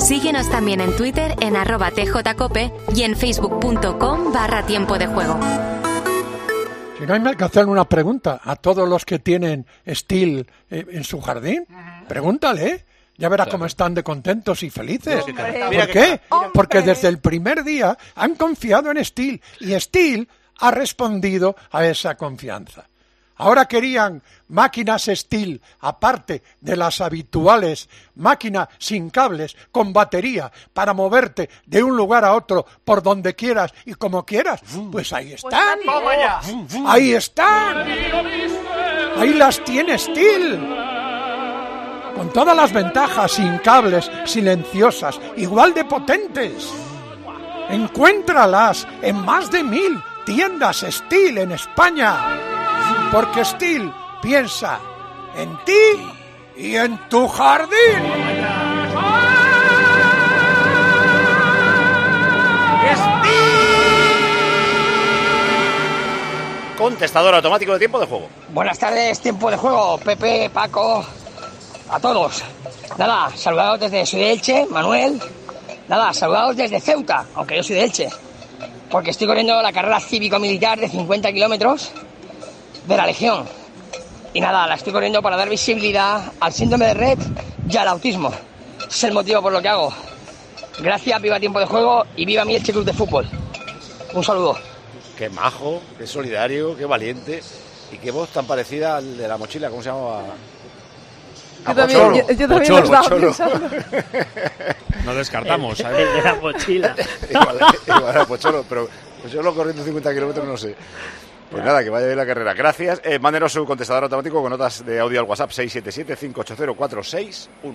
Síguenos también en Twitter en arroba tjcope y en facebook.com barra tiempo de juego. Si no hay que hacer una pregunta a todos los que tienen Steel eh, en su jardín, pregúntale. Ya verás cómo están de contentos y felices. ¿Por qué? Porque desde el primer día han confiado en Steel y Steel ha respondido a esa confianza. Ahora querían máquinas Steel, aparte de las habituales máquinas sin cables, con batería, para moverte de un lugar a otro por donde quieras y como quieras. Pues ahí están. Ahí están. Ahí las tiene Steel. Con todas las ventajas, sin cables, silenciosas, igual de potentes. Encuéntralas en más de mil tiendas Steel en España porque Steel piensa en ti y en tu jardín. Contestador automático de tiempo de juego. Buenas tardes, tiempo de juego. Pepe, Paco, a todos. Nada, saludados desde Soy de Elche, Manuel. Nada, saludados desde Ceuta, aunque yo soy de Elche. Porque estoy corriendo la carrera cívico-militar de 50 kilómetros de la Legión. Y nada, la estoy corriendo para dar visibilidad al síndrome de red y al autismo. es el motivo por lo que hago. Gracias, viva tiempo de juego y viva mi Elche Club de Fútbol. Un saludo. Qué majo, qué solidario, qué valiente. Y qué voz tan parecida al de la mochila, ¿cómo se llamaba? Yo también, yo, yo también lo estaba pensando. No descartamos. El, ¿sabes? el de la mochila. igual, igual era Pocholo, pero pues yo lo corriendo 50 kilómetros no sé. Pues nada, que vaya bien la carrera. Gracias. Eh, mándenos su contestador automático con notas de audio al WhatsApp 677-580-461.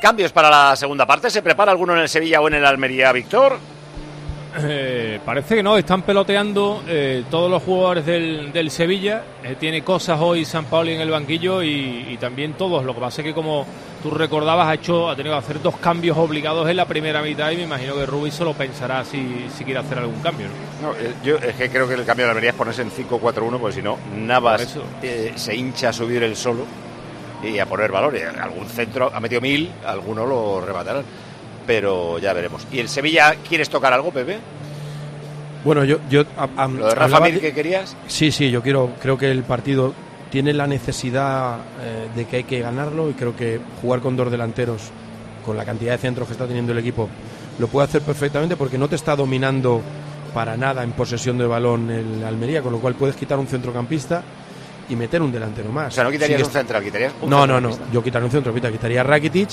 Cambios para la segunda parte. ¿Se prepara alguno en el Sevilla o en el Almería, Víctor? Eh, parece que no, están peloteando eh, todos los jugadores del, del Sevilla. Eh, tiene cosas hoy San Pauli en el banquillo y, y también todos. Lo que pasa es que, como tú recordabas, ha, hecho, ha tenido que hacer dos cambios obligados en la primera mitad y me imagino que Rubí solo pensará si, si quiere hacer algún cambio. ¿no? No, eh, yo es que creo que el cambio de Almería es ponerse en 5-4-1, porque si no, Navas eh, se hincha a subir el solo y a poner valor. Y algún centro ha metido mil, alguno lo rematarán. Pero ya veremos. ¿Y el Sevilla quieres tocar algo, Pepe? Bueno, yo, yo a- a- ¿Lo de Rafa Mir que querías? Sí, sí, yo quiero, creo que el partido tiene la necesidad eh, de que hay que ganarlo y creo que jugar con dos delanteros, con la cantidad de centros que está teniendo el equipo, lo puede hacer perfectamente porque no te está dominando para nada en posesión de balón el Almería, con lo cual puedes quitar un centrocampista y meter un delantero más. O sea, no quitarías un central, quitarías un No, no, no, yo quitaría un centrocampista, quitaría a Rakitic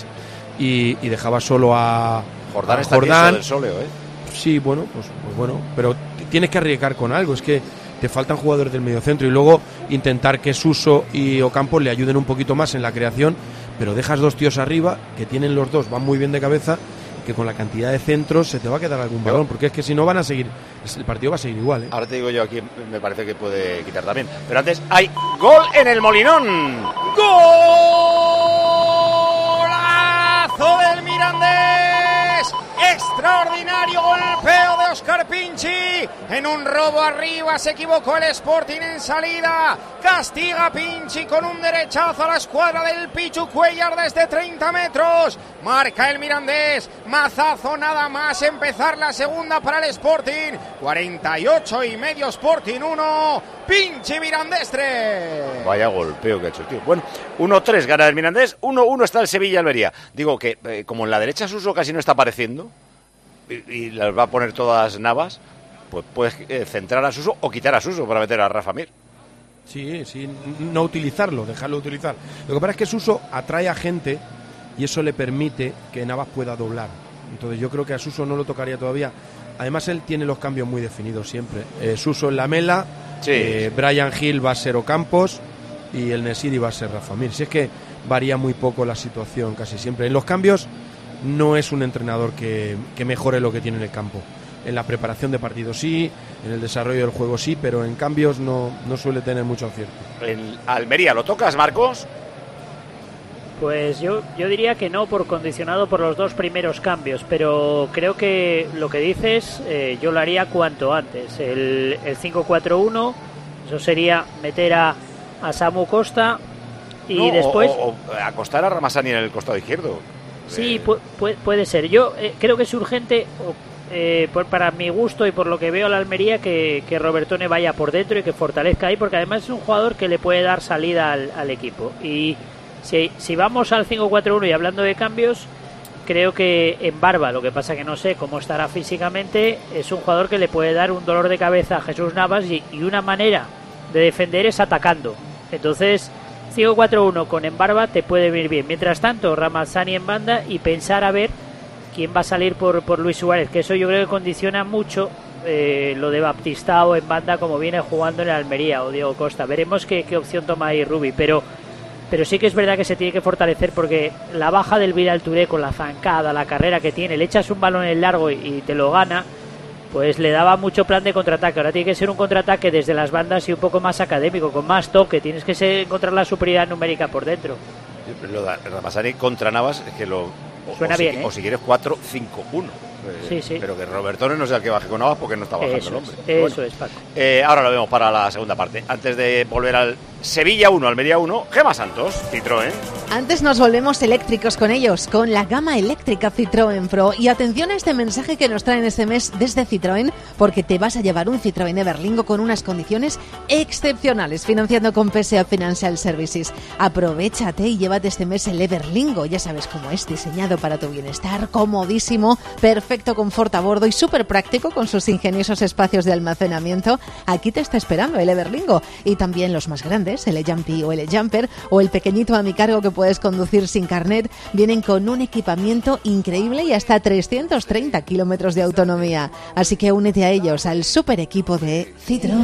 y, y dejaba solo a Jordán a está tieso del soleo, ¿eh? Sí, bueno, pues, pues bueno, pero tienes que arriesgar con algo. Es que te faltan jugadores del mediocentro y luego intentar que Suso y Ocampo le ayuden un poquito más en la creación, pero dejas dos tíos arriba que tienen los dos, van muy bien de cabeza, que con la cantidad de centros se te va a quedar algún balón, porque es que si no van a seguir, el partido va a seguir igual. ¿eh? Ahora te digo yo aquí, me parece que puede quitar también. Pero antes hay gol en el Molinón. ¡Golazo del Mirandés! Extraordinario golpeo de Oscar Pinchi. En un robo arriba se equivocó el Sporting en salida. Castiga Pinchi con un derechazo a la escuadra del Pichu Cuellar desde 30 metros. Marca el Mirandés. Mazazo nada más empezar la segunda para el Sporting. 48 y medio Sporting 1. Pinchi Mirandés 3. Vaya golpeo que ha hecho el tío. Bueno, 1-3 gana el Mirandés, 1-1 está el Sevilla Almería. Digo que eh, como en la derecha Suso casi no está apareciendo y, y las va a poner todas Navas, pues puedes eh, centrar a Suso o quitar a Suso para meter a Rafa Mir. Sí, sí, no utilizarlo, dejarlo utilizar. Lo que pasa es que Suso atrae a gente y eso le permite que Navas pueda doblar. Entonces yo creo que a Suso no lo tocaría todavía. Además él tiene los cambios muy definidos siempre. Eh, Suso en la mela, Sí. eh, Brian Hill va a ser Ocampos y el Nesiri va a ser Rafa Mir. Si es que varía muy poco la situación casi siempre. En los cambios no es un entrenador que, que mejore lo que tiene en el campo. En la preparación de partidos sí, en el desarrollo del juego sí, pero en cambios no, no suele tener mucho acierto. En Almería, ¿lo tocas, Marcos? Pues yo, yo diría que no, por condicionado por los dos primeros cambios, pero creo que lo que dices eh, yo lo haría cuanto antes. El, el 5-4-1, eso sería meter a, a Samu Costa y No, o- después... O, o acostar a Ramasani en el costado izquierdo. Sí, pu- pu- puede ser. Yo eh, creo que es urgente, eh, por- para mi gusto y por lo que veo a la Almería, que, que Robertone vaya por dentro y que fortalezca ahí, porque además es un jugador que le puede dar salida al, al equipo. Y si, si vamos al 5-4-1 y hablando de cambios, creo que en Barba, lo que pasa que no sé cómo estará físicamente, es un jugador que le puede dar un dolor de cabeza a Jesús Navas y, y una manera de defender es atacando. Entonces, 5-4-1 con Embarba te puede venir bien. Mientras tanto, Ramazzani en banda y pensar a ver quién va a salir por, por Luis Suárez, que eso yo creo que condiciona mucho eh, lo de Baptistao en banda como viene jugando en Almería o Diego Costa. Veremos qué, qué opción toma ahí Rubi, pero pero sí que es verdad que se tiene que fortalecer porque la baja del Vidal Touré con la zancada, la carrera que tiene, le echas un balón en el largo y te lo gana, pues le daba mucho plan de contraataque. Ahora tiene que ser un contraataque desde las bandas y un poco más académico, con más toque. Tienes que ser- encontrar la superioridad numérica por dentro. Lo de Ramasani contra Navas es que lo. O, Suena o si, bien, ¿eh? o si quieres 4-5-1. Eh, Sí, sí. Pero que Robertone no sea el que baje con Navas porque no está bajando Eso el es, hombre. eso es, Paco. eh, ahora lo vemos para la segunda parte. Antes de volver al Sevilla 1, Almería 1, Gema Santos, Citroën. Antes nos volvemos eléctricos con ellos, con la gama eléctrica Citroën Pro. Y atención a este mensaje que nos traen este mes desde Citroën, porque te vas a llevar un Citroën Everlingo con unas condiciones excepcionales, financiando con PSA Financial Services. Aprovechate y llévate este mes el Everlingo. Ya sabes cómo es, diseñado para tu bienestar, comodísimo, perfecto confort a bordo y súper práctico con sus ingeniosos espacios de almacenamiento. Aquí te está esperando el Everlingo. Y también los más grandes, el E-Jumpy o el E-Jumper o el pequeñito a mi cargo que puedes conducir sin carnet, vienen con un equipamiento increíble y hasta 330 kilómetros de autonomía. Así que únete a ellos, al super equipo de Citroën.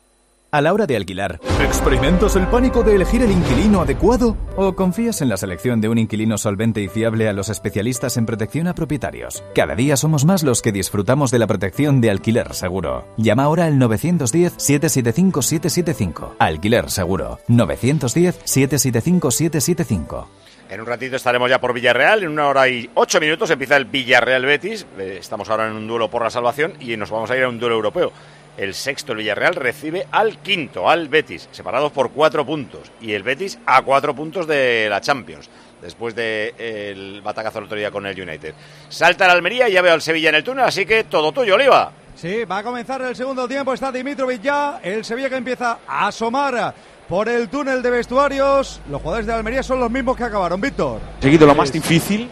A la hora de alquilar, ¿experimentas el pánico de elegir el inquilino adecuado? ¿O confías en la selección de un inquilino solvente y fiable a los especialistas en protección a propietarios? Cada día somos más los que disfrutamos de la protección de alquiler seguro. Llama ahora al 910-775-775. Alquiler seguro. 910-775-775. En un ratito estaremos ya por Villarreal. En una hora y ocho minutos empieza el Villarreal Betis. Eh, Estamos ahora en un duelo por la salvación y nos vamos a ir a un duelo europeo. El sexto, el Villarreal, recibe al quinto, al Betis, separados por cuatro puntos. Y el Betis a cuatro puntos de la Champions, después del batacazo el otro día con el United. Salta el Almería y ya veo al Sevilla en el túnel, así que todo tuyo, Oliva. Sí, va a comenzar el segundo tiempo. Está Dimitrovic ya. El Sevilla que empieza a asomar por el túnel de vestuarios. Los jugadores de Almería son los mismos que acabaron. Víctor. Seguido lo más difícil.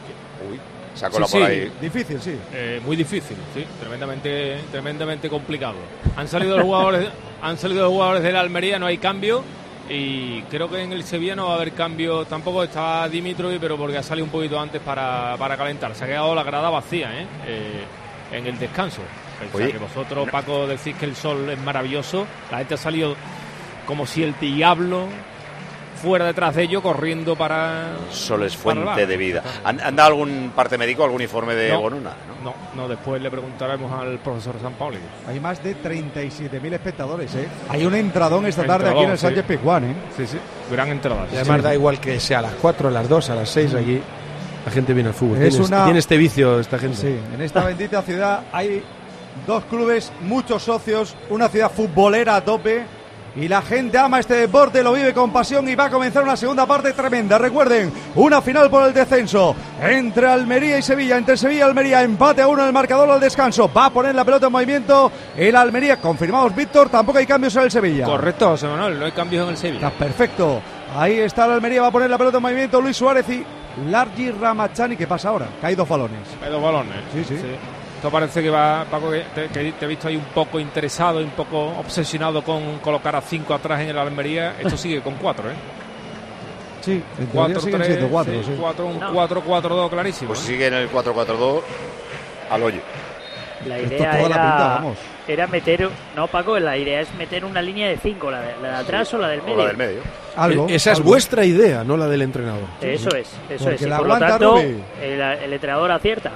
Sacó Sí, la por sí. ahí. Difícil, sí. Eh, muy difícil, sí, tremendamente, tremendamente complicado. Han salido los jugadores, han salido los jugadores de la Almería, no hay cambio y creo que en el Sevilla no va a haber cambio. Tampoco está Dimitrovic, pero porque ha salido un poquito antes para, para calentar. Se ha quedado la grada vacía, ¿eh? Eh, en el descanso. Oye, que vosotros, Paco, decís que el sol es maravilloso. La gente ha salido como si el diablo fuera detrás de ellos corriendo para Sol es fuente de vida. ¿Han, han dado algún parte médico, algún informe de No. Bonuna? No, no, después le preguntaremos al profesor San Pauli. Hay más de 37.000 espectadores, ¿eh? Hay un entradón esta tarde Entradón, aquí en el sí. Sánchez Pizjuán, ¿eh? Sí, sí. Gran entrada. Y además da igual que sea a las 4, a las 2, a las 6 aquí. La gente viene al fútbol. Es tiene, una- tiene este vicio esta gente. Sí, en esta bendita ciudad hay dos clubes, muchos socios, una ciudad futbolera a tope y la gente ama este deporte, lo vive con pasión y va a comenzar una segunda parte tremenda. Recuerden, una final por el descenso entre Almería y Sevilla, entre Sevilla y Almería, empate a uno en el marcador al descanso. Va a poner la pelota en movimiento el Almería. Confirmamos, Víctor, tampoco hay cambios en el Sevilla. Correcto, José Manuel, no hay cambios en el Sevilla. Está perfecto. Ahí está el Almería, va a poner la pelota en movimiento Luis Suárez y Largi Ramachani. ¿Qué pasa ahora? Que hay dos balones. Hay dos balones. Sí, sí. Esto parece que va, Paco, que te, que te he visto ahí un poco interesado, un poco obsesionado con colocar a cinco atrás en el Almería. Esto sigue con cuatro, ¿eh? Sí, en teoría 4 siguen 3 siendo cuatro, sí. 4 un 4 4 2 clarísimo. Pues ¿eh? sigue en el 4-4-2 al hoyo. La idea toda la era, pinta, vamos. era meter. No, Paco, la idea es meter una línea de cinco, la de, la de atrás o la del O medio. la del medio. Algo, E- Esa es vuestra idea, no la del entrenador. Eso es, eso Porque es. Y la por lo tanto, el entrenador acierta.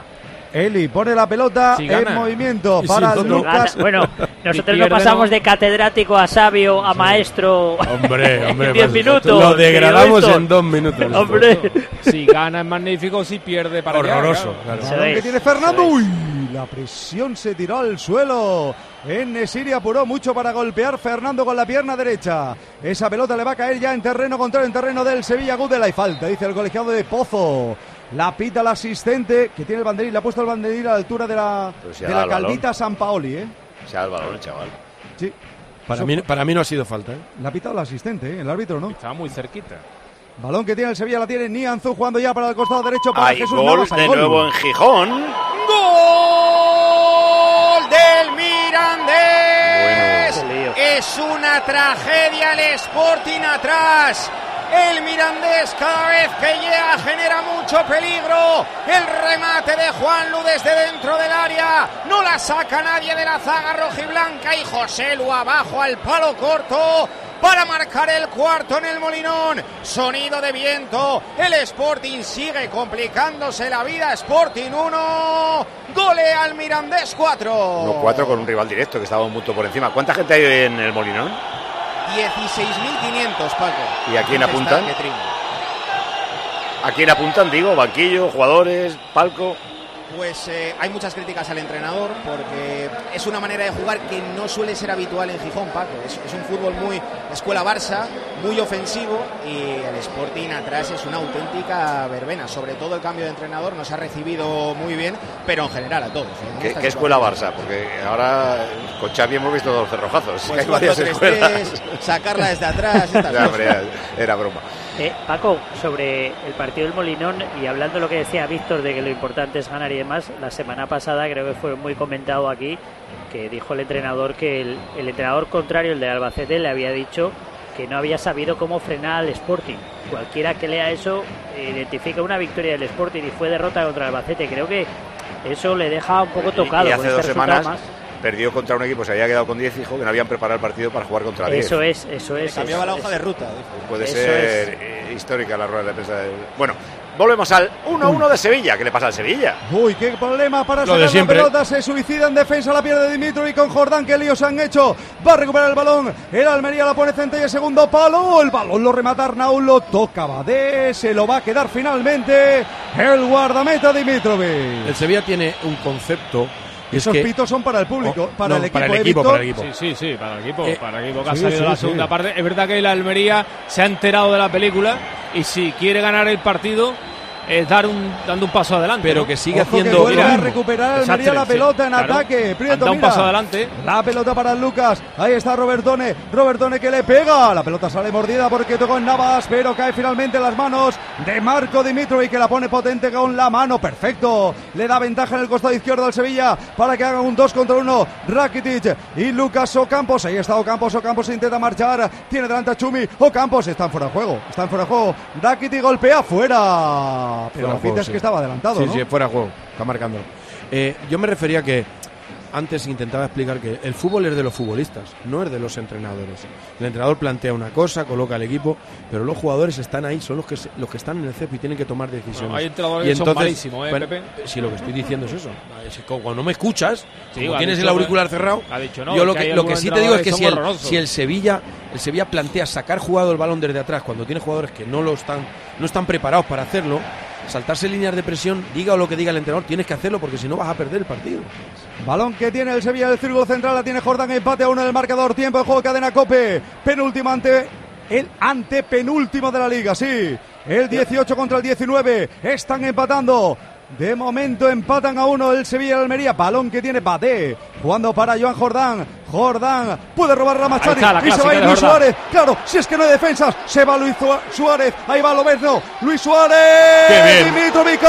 Eli pone la pelota Si en movimiento Y para. Lucas. Gana- Bueno, nosotros no pasamos no. de catedrático a sabio a maestro. Hombre, hombre, en 10 pues, minutos. Lo degradamos en dos minutos. Hombre. Si gana es magnífico, si pierde para Horroroso, claro. que tiene Fernando. Uy, la presión se tiró al suelo. En Nesiri apuró mucho para golpear Fernando con la pierna derecha. Esa pelota le va a caer ya en terreno contrario, en terreno del Sevilla Gudela. Y falta, dice el colegiado de Pozo. La pita el asistente que tiene el banderín. Le ha puesto el banderín a la altura de la, si ha de la caldita San Paoli. ¿eh? Se da el balón, el chaval. Sí. Para mí, para mí no ha sido falta. ¿eh? La ha pitado el asistente, ¿eh? el árbitro no. Estaba muy cerquita. Balón que tiene el Sevilla la tiene Nianzú jugando ya para el costado derecho para Hay Jesús gol Navas. De gol. nuevo en Gijón. ¡Gol del Mirandés! Es una tragedia el Sporting atrás. El Mirandés cada vez que llega genera mucho peligro. El remate de Juan Lu desde dentro del área. No la saca nadie de la zaga rojiblanca y José Lu abajo al palo corto para marcar el cuarto en el Molinón. Sonido de viento. El Sporting sigue complicándose la vida. Sporting 1. Gole al Mirandés 4. 1-4 con un rival directo que estaba un punto por encima. ¿Cuánta gente hay en el Molinón? 16.500, Paco. ¿Y a quién ¿Dónde apuntan? ¿A quién apuntan? Digo, banquillo, jugadores, palco. Pues eh, hay muchas críticas al entrenador porque es una manera de jugar que no suele ser habitual en Gijón, Paco. Es, es un fútbol muy escuela Barça, muy ofensivo y el Sporting atrás es una auténtica verbena. Sobre todo el cambio de entrenador nos ha recibido muy bien, pero en general a todos. ¿eh? ¿Qué, escuela. Barça? Porque ahora con Xavi hemos visto dos cerrojazos. Pues hay varias 4-3-3, escuelas. sacarla desde atrás. estas Ya, cosas. hombre, era- era broma. Eh, Paco, sobre el partido del Molinón y hablando de lo que decía Víctor de que lo importante es ganar y demás, la semana pasada creo que fue muy comentado aquí que dijo el entrenador que el, el entrenador contrario, el de Albacete, le había dicho que no había sabido cómo frenar al Sporting. Cualquiera que lea eso identifica una victoria del Sporting y fue derrota contra Albacete. Creo que eso le deja un poco tocado. y con hace dos resultado semanas más. Perdió contra un equipo, se había quedado con 10 hijos que no habían preparado el partido para jugar contra 10. Eso es, eso es. Cambiaba la hoja es. de ruta. dijo. Puede Eso ser eh, histórica la rueda de prensa. del- Bueno, volvemos al 1-1 de Sevilla. ¿Qué le pasa al Sevilla? Uy, qué problema para Lo sacar de la siempre. pelota. Se suicida en defensa, la pierde Dimitro y con Jordán. Qué líos han hecho. Va a recuperar el balón. El Almería la pone Centella, segundo palo. El balón lo remata Arnaud, lo toca Badé. Se lo va a quedar finalmente el guardameta Dimitrovic. El Sevilla tiene un concepto. Y es Esos que pitos son para el público, Oh, para, no, el equipo, para el ¿eh, equipo, para el equipo. Sí, sí, sí, para el equipo, Eh, para el equipo que ha salido sí, la sí. segunda parte. Es verdad que la Almería se ha enterado de la película y si quiere ganar el partido es dar un, dando un paso adelante. pero ¿no? que sigue Ojo que haciendo. Mira, a recuperar Almería la sí, pelota en claro. ataque. Prieto, dado un mira. paso adelante. La pelota para Lucas. Ahí está Robertone. Robertone que le pega. La pelota sale mordida porque tocó en Navas, pero cae finalmente en las manos de Marco Dimitrovic que la pone potente con la mano. Perfecto. Le da ventaja en el costado izquierdo al Sevilla para que haga un 2 contra 1. Rakitic y Lucas Ocampos. Ahí está Ocampos. Ocampos intenta marchar. Tiene delante a Chumi. Ocampos están fuera de juego. Están fuera de juego. Rakitic golpea fuera. Pero Fuera la pinta es que estaba adelantado, Sí, ¿no? sí, fuera juego. Está marcando. Eh, yo me refería que antes intentaba explicar que el fútbol es de los futbolistas, no es de los entrenadores. El entrenador plantea una cosa, coloca al equipo, pero los jugadores están ahí, son los que los que están en el CEP y tienen que tomar decisiones. Bueno, hay entrenadores Y que son malísimos, ¿eh, bueno, Pepe? Sí, lo que estoy diciendo es eso. Cuando no me escuchas, Sí, como tienes dicho el auricular cerrado, ha dicho no, yo lo que lo que sí te digo es que si el, si el Sevilla el Sevilla plantea sacar jugado el balón desde atrás cuando tiene jugadores que no lo están no están preparados para hacerlo saltarse líneas de presión diga lo que diga el entrenador tienes que hacerlo porque si no vas a perder el partido Balón que tiene el Sevilla del círculo central, la tiene Jordán, empate a uno en el marcador, tiempo de juego, cadena Cope, penúltimo ante el antepenúltimo de la liga, sí, el 18 contra el 19, están empatando. De momento empatan a uno el Sevilla y el Almería. Balón que tiene Badé. Jugando para Joan Jordán. Jordán puede robar la Machari. Y se va a Luis. Suárez. Claro, si es que no hay defensas. Se va Luis Su- Suárez. Ahí va Loberno. Luis Suárez. Qué bien. Dimitrovic Qué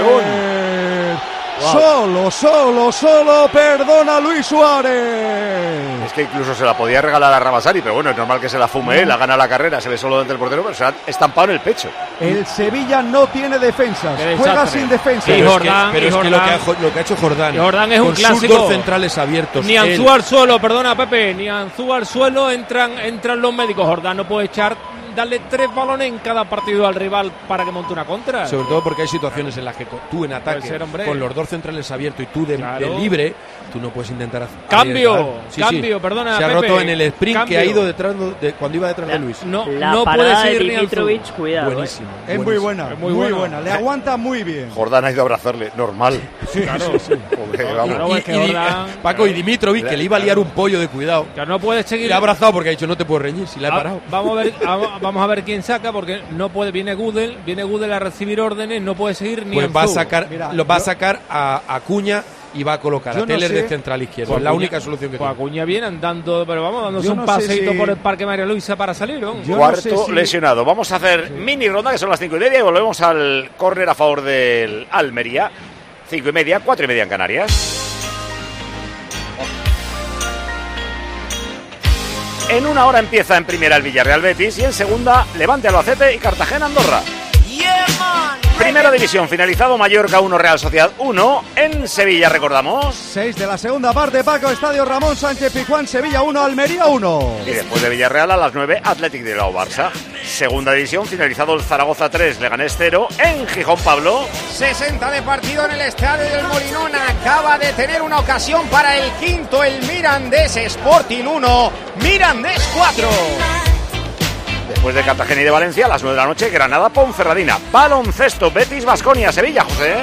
bien, Solo, solo, solo perdona Luis Suárez. Es que incluso se la podía regalar a Rabasari, pero bueno, es normal que se la fume él, la gana la carrera, se ve solo delante del portero, pero se ha estampado en el pecho. El Sevilla no tiene defensas, juega sin defensa. Pero, es que, pero es que lo, que ha, lo que ha hecho Jordán, Jordán es un con clásico. sus dos centrales abiertos. Ni Anzú al suelo, perdona Pepe, ni Anzú al suelo entran, entran los médicos. Jordán no puede echar, darle tres balones en cada partido al rival para que monte una contra. Sobre todo porque hay situaciones en las que tú en ataque, ser, con los dos centrales abiertos y tú de, Claro. de libre, tú no puedes intentar hacer. Cambio, arriesgar. Sí, sí. cambio, perdona, Se ha Pepe, roto en el sprint cambio. que ha ido detrás de, cuando iba detrás de Luis. No, La no puede de seguir ni. Dimitrovic, cuidado. eh. Buenísimo. Es muy buena, Es muy, muy buena. buena. Le aguanta muy bien. Jordán ha ido a abrazarle, normal. Claro, Joder, vamos. Claro, Y- es que y- Jordán- Paco y Dimitrovic, que le iba a liar un pollo de cuidado. Ya no puede seguir. Le ha abrazado porque ha dicho no te puedo reñir, si la he Ah, parado. Vamos a ver, a- vamos a ver quién saca porque no puede. Viene Gudel, viene Gudel a recibir órdenes, no puede seguir ni Pues va a sacar, Mira, lo va a sacar a Acuña y va a colocar a no Teller sé- de central izquierdo. Pues es la Acuña- única solución que Pues tiene. Acuña viene andando, pero vamos, dándose Yo un no si- por el Parque María Luisa para salir. ¿no? Cuarto sé si- lesionado. Vamos a hacer mini ronda, que son las cinco y media, y volvemos al córner a favor del Almería. Cinco y media, cuatro y media en Canarias. En una hora empieza en primera el Villarreal Betis y en segunda Levante Albacete y Cartagena Andorra. Primera división, finalizado Mallorca 1, Real Sociedad 1. En Sevilla, recordamos. 6 de la segunda parte, Paco, Estadio Ramón Sánchez Pijuán, Sevilla 1, Almería 1. Y después de Villarreal a las 9, Athletic de Bilbao Barça. Segunda división, finalizado el Zaragoza 3, Leganés 0. En Gijón, Pablo. 60 de partido en el estadio del Molinón. Acaba de tener una ocasión para el quinto, el Mirandés Sporting 1, Mirandés 4. Después de Cartagena y de Valencia, a las 9 de la noche, Granada, Ponferradina. Baloncesto, Betis, Basconia, Sevilla, José.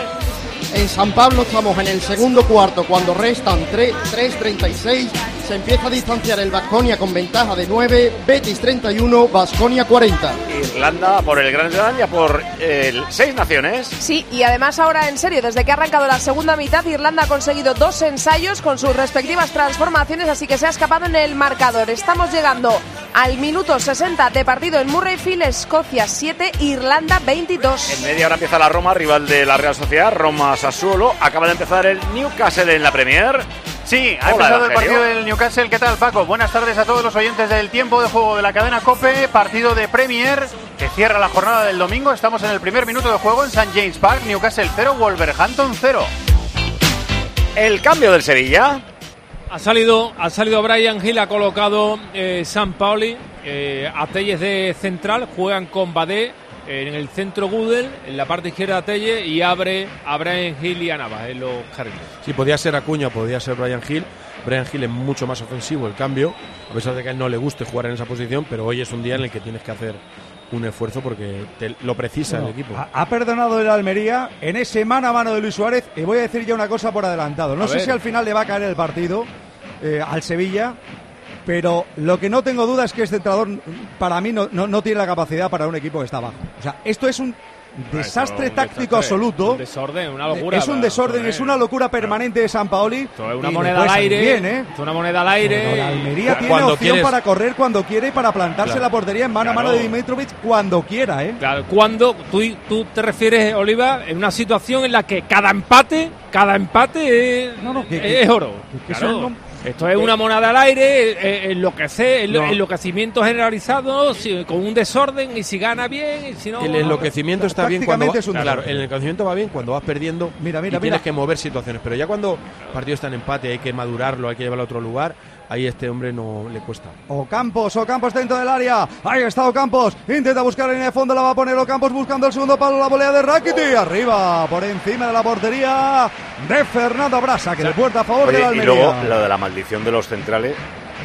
En San Pablo estamos en el segundo cuarto, cuando restan 3 3.36. Se empieza a distanciar el Vasconia con ventaja de 9, Betis 31, Vasconia 40. Irlanda por el Gran Slam y a por el Seis Naciones. Sí, y además ahora en serio, desde que ha arrancado la segunda mitad, Irlanda ha conseguido dos ensayos con sus respectivas transformaciones, así que se ha escapado en el marcador. Estamos llegando al minuto 60 de partido en Murrayfield, Escocia 7, Irlanda 22. En media hora empieza la Roma, rival de la Real Sociedad, Roma Sassuolo. Acaba de empezar el Newcastle en la Premier. Sí, ha Hola, empezado el partido del Newcastle. ¿Qué tal, Paco? Buenas tardes a todos los oyentes del tiempo de juego de la cadena Cope. Partido de Premier que cierra la jornada del domingo. Estamos en el primer minuto de juego en St. James Park. Newcastle 0, Wolverhampton 0. El cambio del Sevilla. Ha salido, ha salido Brian Hill, ha colocado eh, San Pauli, eh, a Telles de central, juegan con Badé en el centro Gudel, en la parte izquierda Telles y abre a Brian Hill y a Navas en los jardines. Sí, podía ser Acuña, podía ser Brian Hill. Brian Hill es mucho más ofensivo el cambio, a pesar de que a él no le guste jugar en esa posición, pero hoy es un día en el que tienes que hacer un esfuerzo porque te- lo precisa Bueno, el equipo. ha, ha perdonado el Almería en ese mano a mano de Luis Suárez. Y voy a decir ya una cosa por adelantado. No A sé ver. si al final le va a caer el partido eh, al Sevilla. Pero lo que no tengo duda es que este entrenador, para mí, no, no- no tiene la capacidad para un equipo que está abajo. O sea, esto es un desastre un táctico desastre, absoluto. un desorden, una locura. Es un desorden, es una locura permanente de San Paoli. Esto es una moneda al aire. bien, ¿eh? es una moneda al aire. Pero la Almería y- tiene cuando opción quieres- para correr cuando quiere y para plantarse Claro. la portería en mano a mano de Dimitrovic cuando quiera, ¿eh? Claro, cuando tú, tú te refieres, Oliva, en una situación en la que cada empate, cada empate es, que- que- es oro. que Claro. Esto es una moneda al aire, eh, enloquecer, enlo- No. enloquecimiento generalizado, si- con un desorden, y si gana bien, y si no. El enloquecimiento está bien cuando va- es un claro, desorden. el enloquecimiento va bien cuando vas perdiendo mira, y mira. tienes que mover situaciones, pero ya cuando el partido está en empate, hay que madurarlo, hay que llevarlo a otro lugar, ahí este hombre no le cuesta. Ocampos, Ocampos dentro del área. Ahí está Ocampos. Intenta buscar en el fondo, la va a poner Ocampos buscando el segundo palo, la volea de Rakiti. Arriba, por encima de la portería de Fernando Brasa, que le puerta a favor Oye, de la y Almería. luego lo de la maldición de los centrales,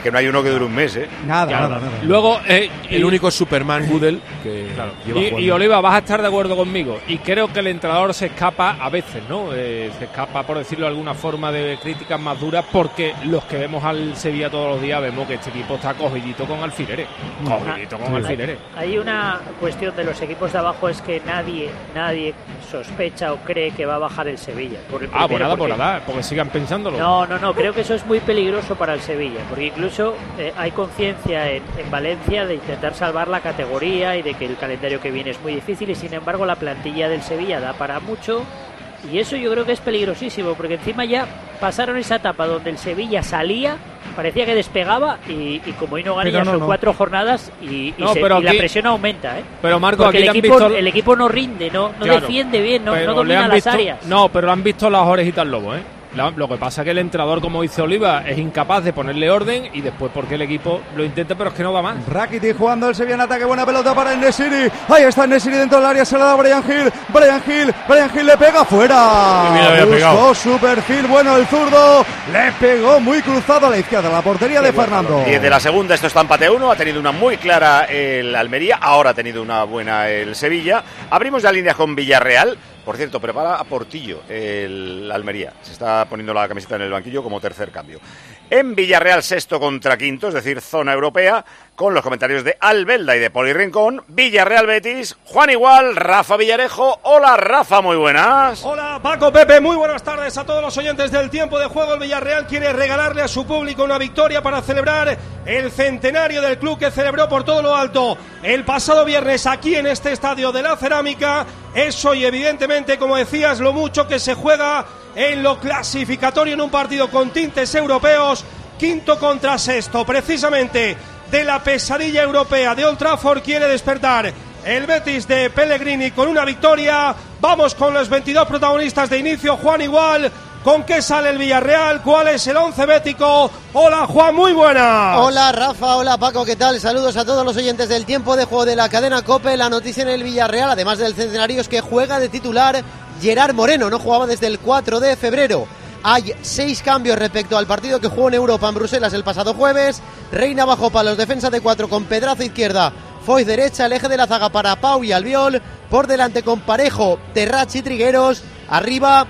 que no hay uno que dure un mes, ¿eh? Nada, Claro. nada, nada. Luego, eh, El y- único es Superman Gudel que lleva Y, Oliva, vas a estar de acuerdo conmigo. Y creo que el entrenador se escapa a veces, ¿no? Eh, se escapa, por decirlo de alguna forma, de críticas más duras, porque los que vemos al Sevilla todos los días vemos que este equipo está cogidito con alfileres. Cogidito con Hay- alfileres. Hay una cuestión de los equipos de abajo es que nadie, nadie sospecha o cree que va a bajar el Sevilla. Por el Ah, por nada, por porque- nada, porque sigan pensándolo. No, no, no, creo que eso es muy peligroso para el Sevilla, porque incluso eh, hay conciencia en, en Valencia de intentar salvar la categoría y de que el calendario que viene es muy difícil y sin embargo la plantilla del Sevilla da para mucho Y eso yo creo que es peligrosísimo, porque encima ya pasaron esa etapa donde el Sevilla salía, parecía que despegaba y, y como hoy no gana no, son no. cuatro jornadas y, y No, se- pero y la presión aumenta. ¿eh? Pero Marco, Porque aquí el equipo, visto- el equipo no rinde, no, no Claro, defiende bien, no, domina las visto- áreas. No, pero han visto las orejitas lobo, ¿eh? Lo que pasa es que el entrenador, como dice Oliva, es incapaz de ponerle orden y después porque el equipo lo intenta, pero es que no va más. Rakitic jugando el Sevilla en ataque, buena pelota para el Nesiri. Ahí está Nesiri dentro del área, se la da Brian Hill. Brian Hill, Brian Hill le pega fuera. Buscó su perfil, bueno el zurdo. Le pegó muy cruzado a la izquierda, la portería de Fernando. Y de la segunda, esto está empate uno. Ha tenido una muy clara el Almería. Ahora ha tenido una buena el Sevilla. Abrimos la línea con Villarreal. Por cierto, prepara a Portillo el Almería. Se está poniendo la camiseta en el banquillo como tercer cambio. En Villarreal, sexto contra quinto, es decir, zona europea, con los comentarios de Albelda y de Poli Rincón. Villarreal Betis, Juan Igual, Rafa Villarejo. Hola, Rafa, muy buenas. Hola Paco Pepe, muy buenas tardes a todos los oyentes del tiempo de juego. El Villarreal quiere regalarle a su público una victoria para celebrar el centenario del club que celebró por todo lo alto el pasado viernes aquí en este estadio de la Cerámica. Eso y evidentemente, como decías, lo mucho que se juega en lo clasificatorio en un partido con tintes europeos, quinto contra sexto, precisamente de la pesadilla europea de Old Trafford quiere despertar el Betis de Pellegrini con una victoria. Vamos con los 22 protagonistas de inicio. Juan igual. ¿Con qué sale el Villarreal? ¿Cuál es el once bético? Hola Juan, muy buenas. Hola Rafa, hola Paco, ¿qué tal? Saludos a todos los oyentes del tiempo de juego de la cadena Cope. La noticia en el Villarreal, además del centenario, es que juega de titular Gerard Moreno. No jugaba desde el 4 de febrero. Hay seis cambios respecto al partido que jugó en Europa en Bruselas el pasado jueves. Reina bajo palos, defensa de cuatro con Pedraza izquierda, Foy derecha, el eje de la zaga para Pau y Albiol. Por delante con Parejo, Terrach y Trigueros. Arriba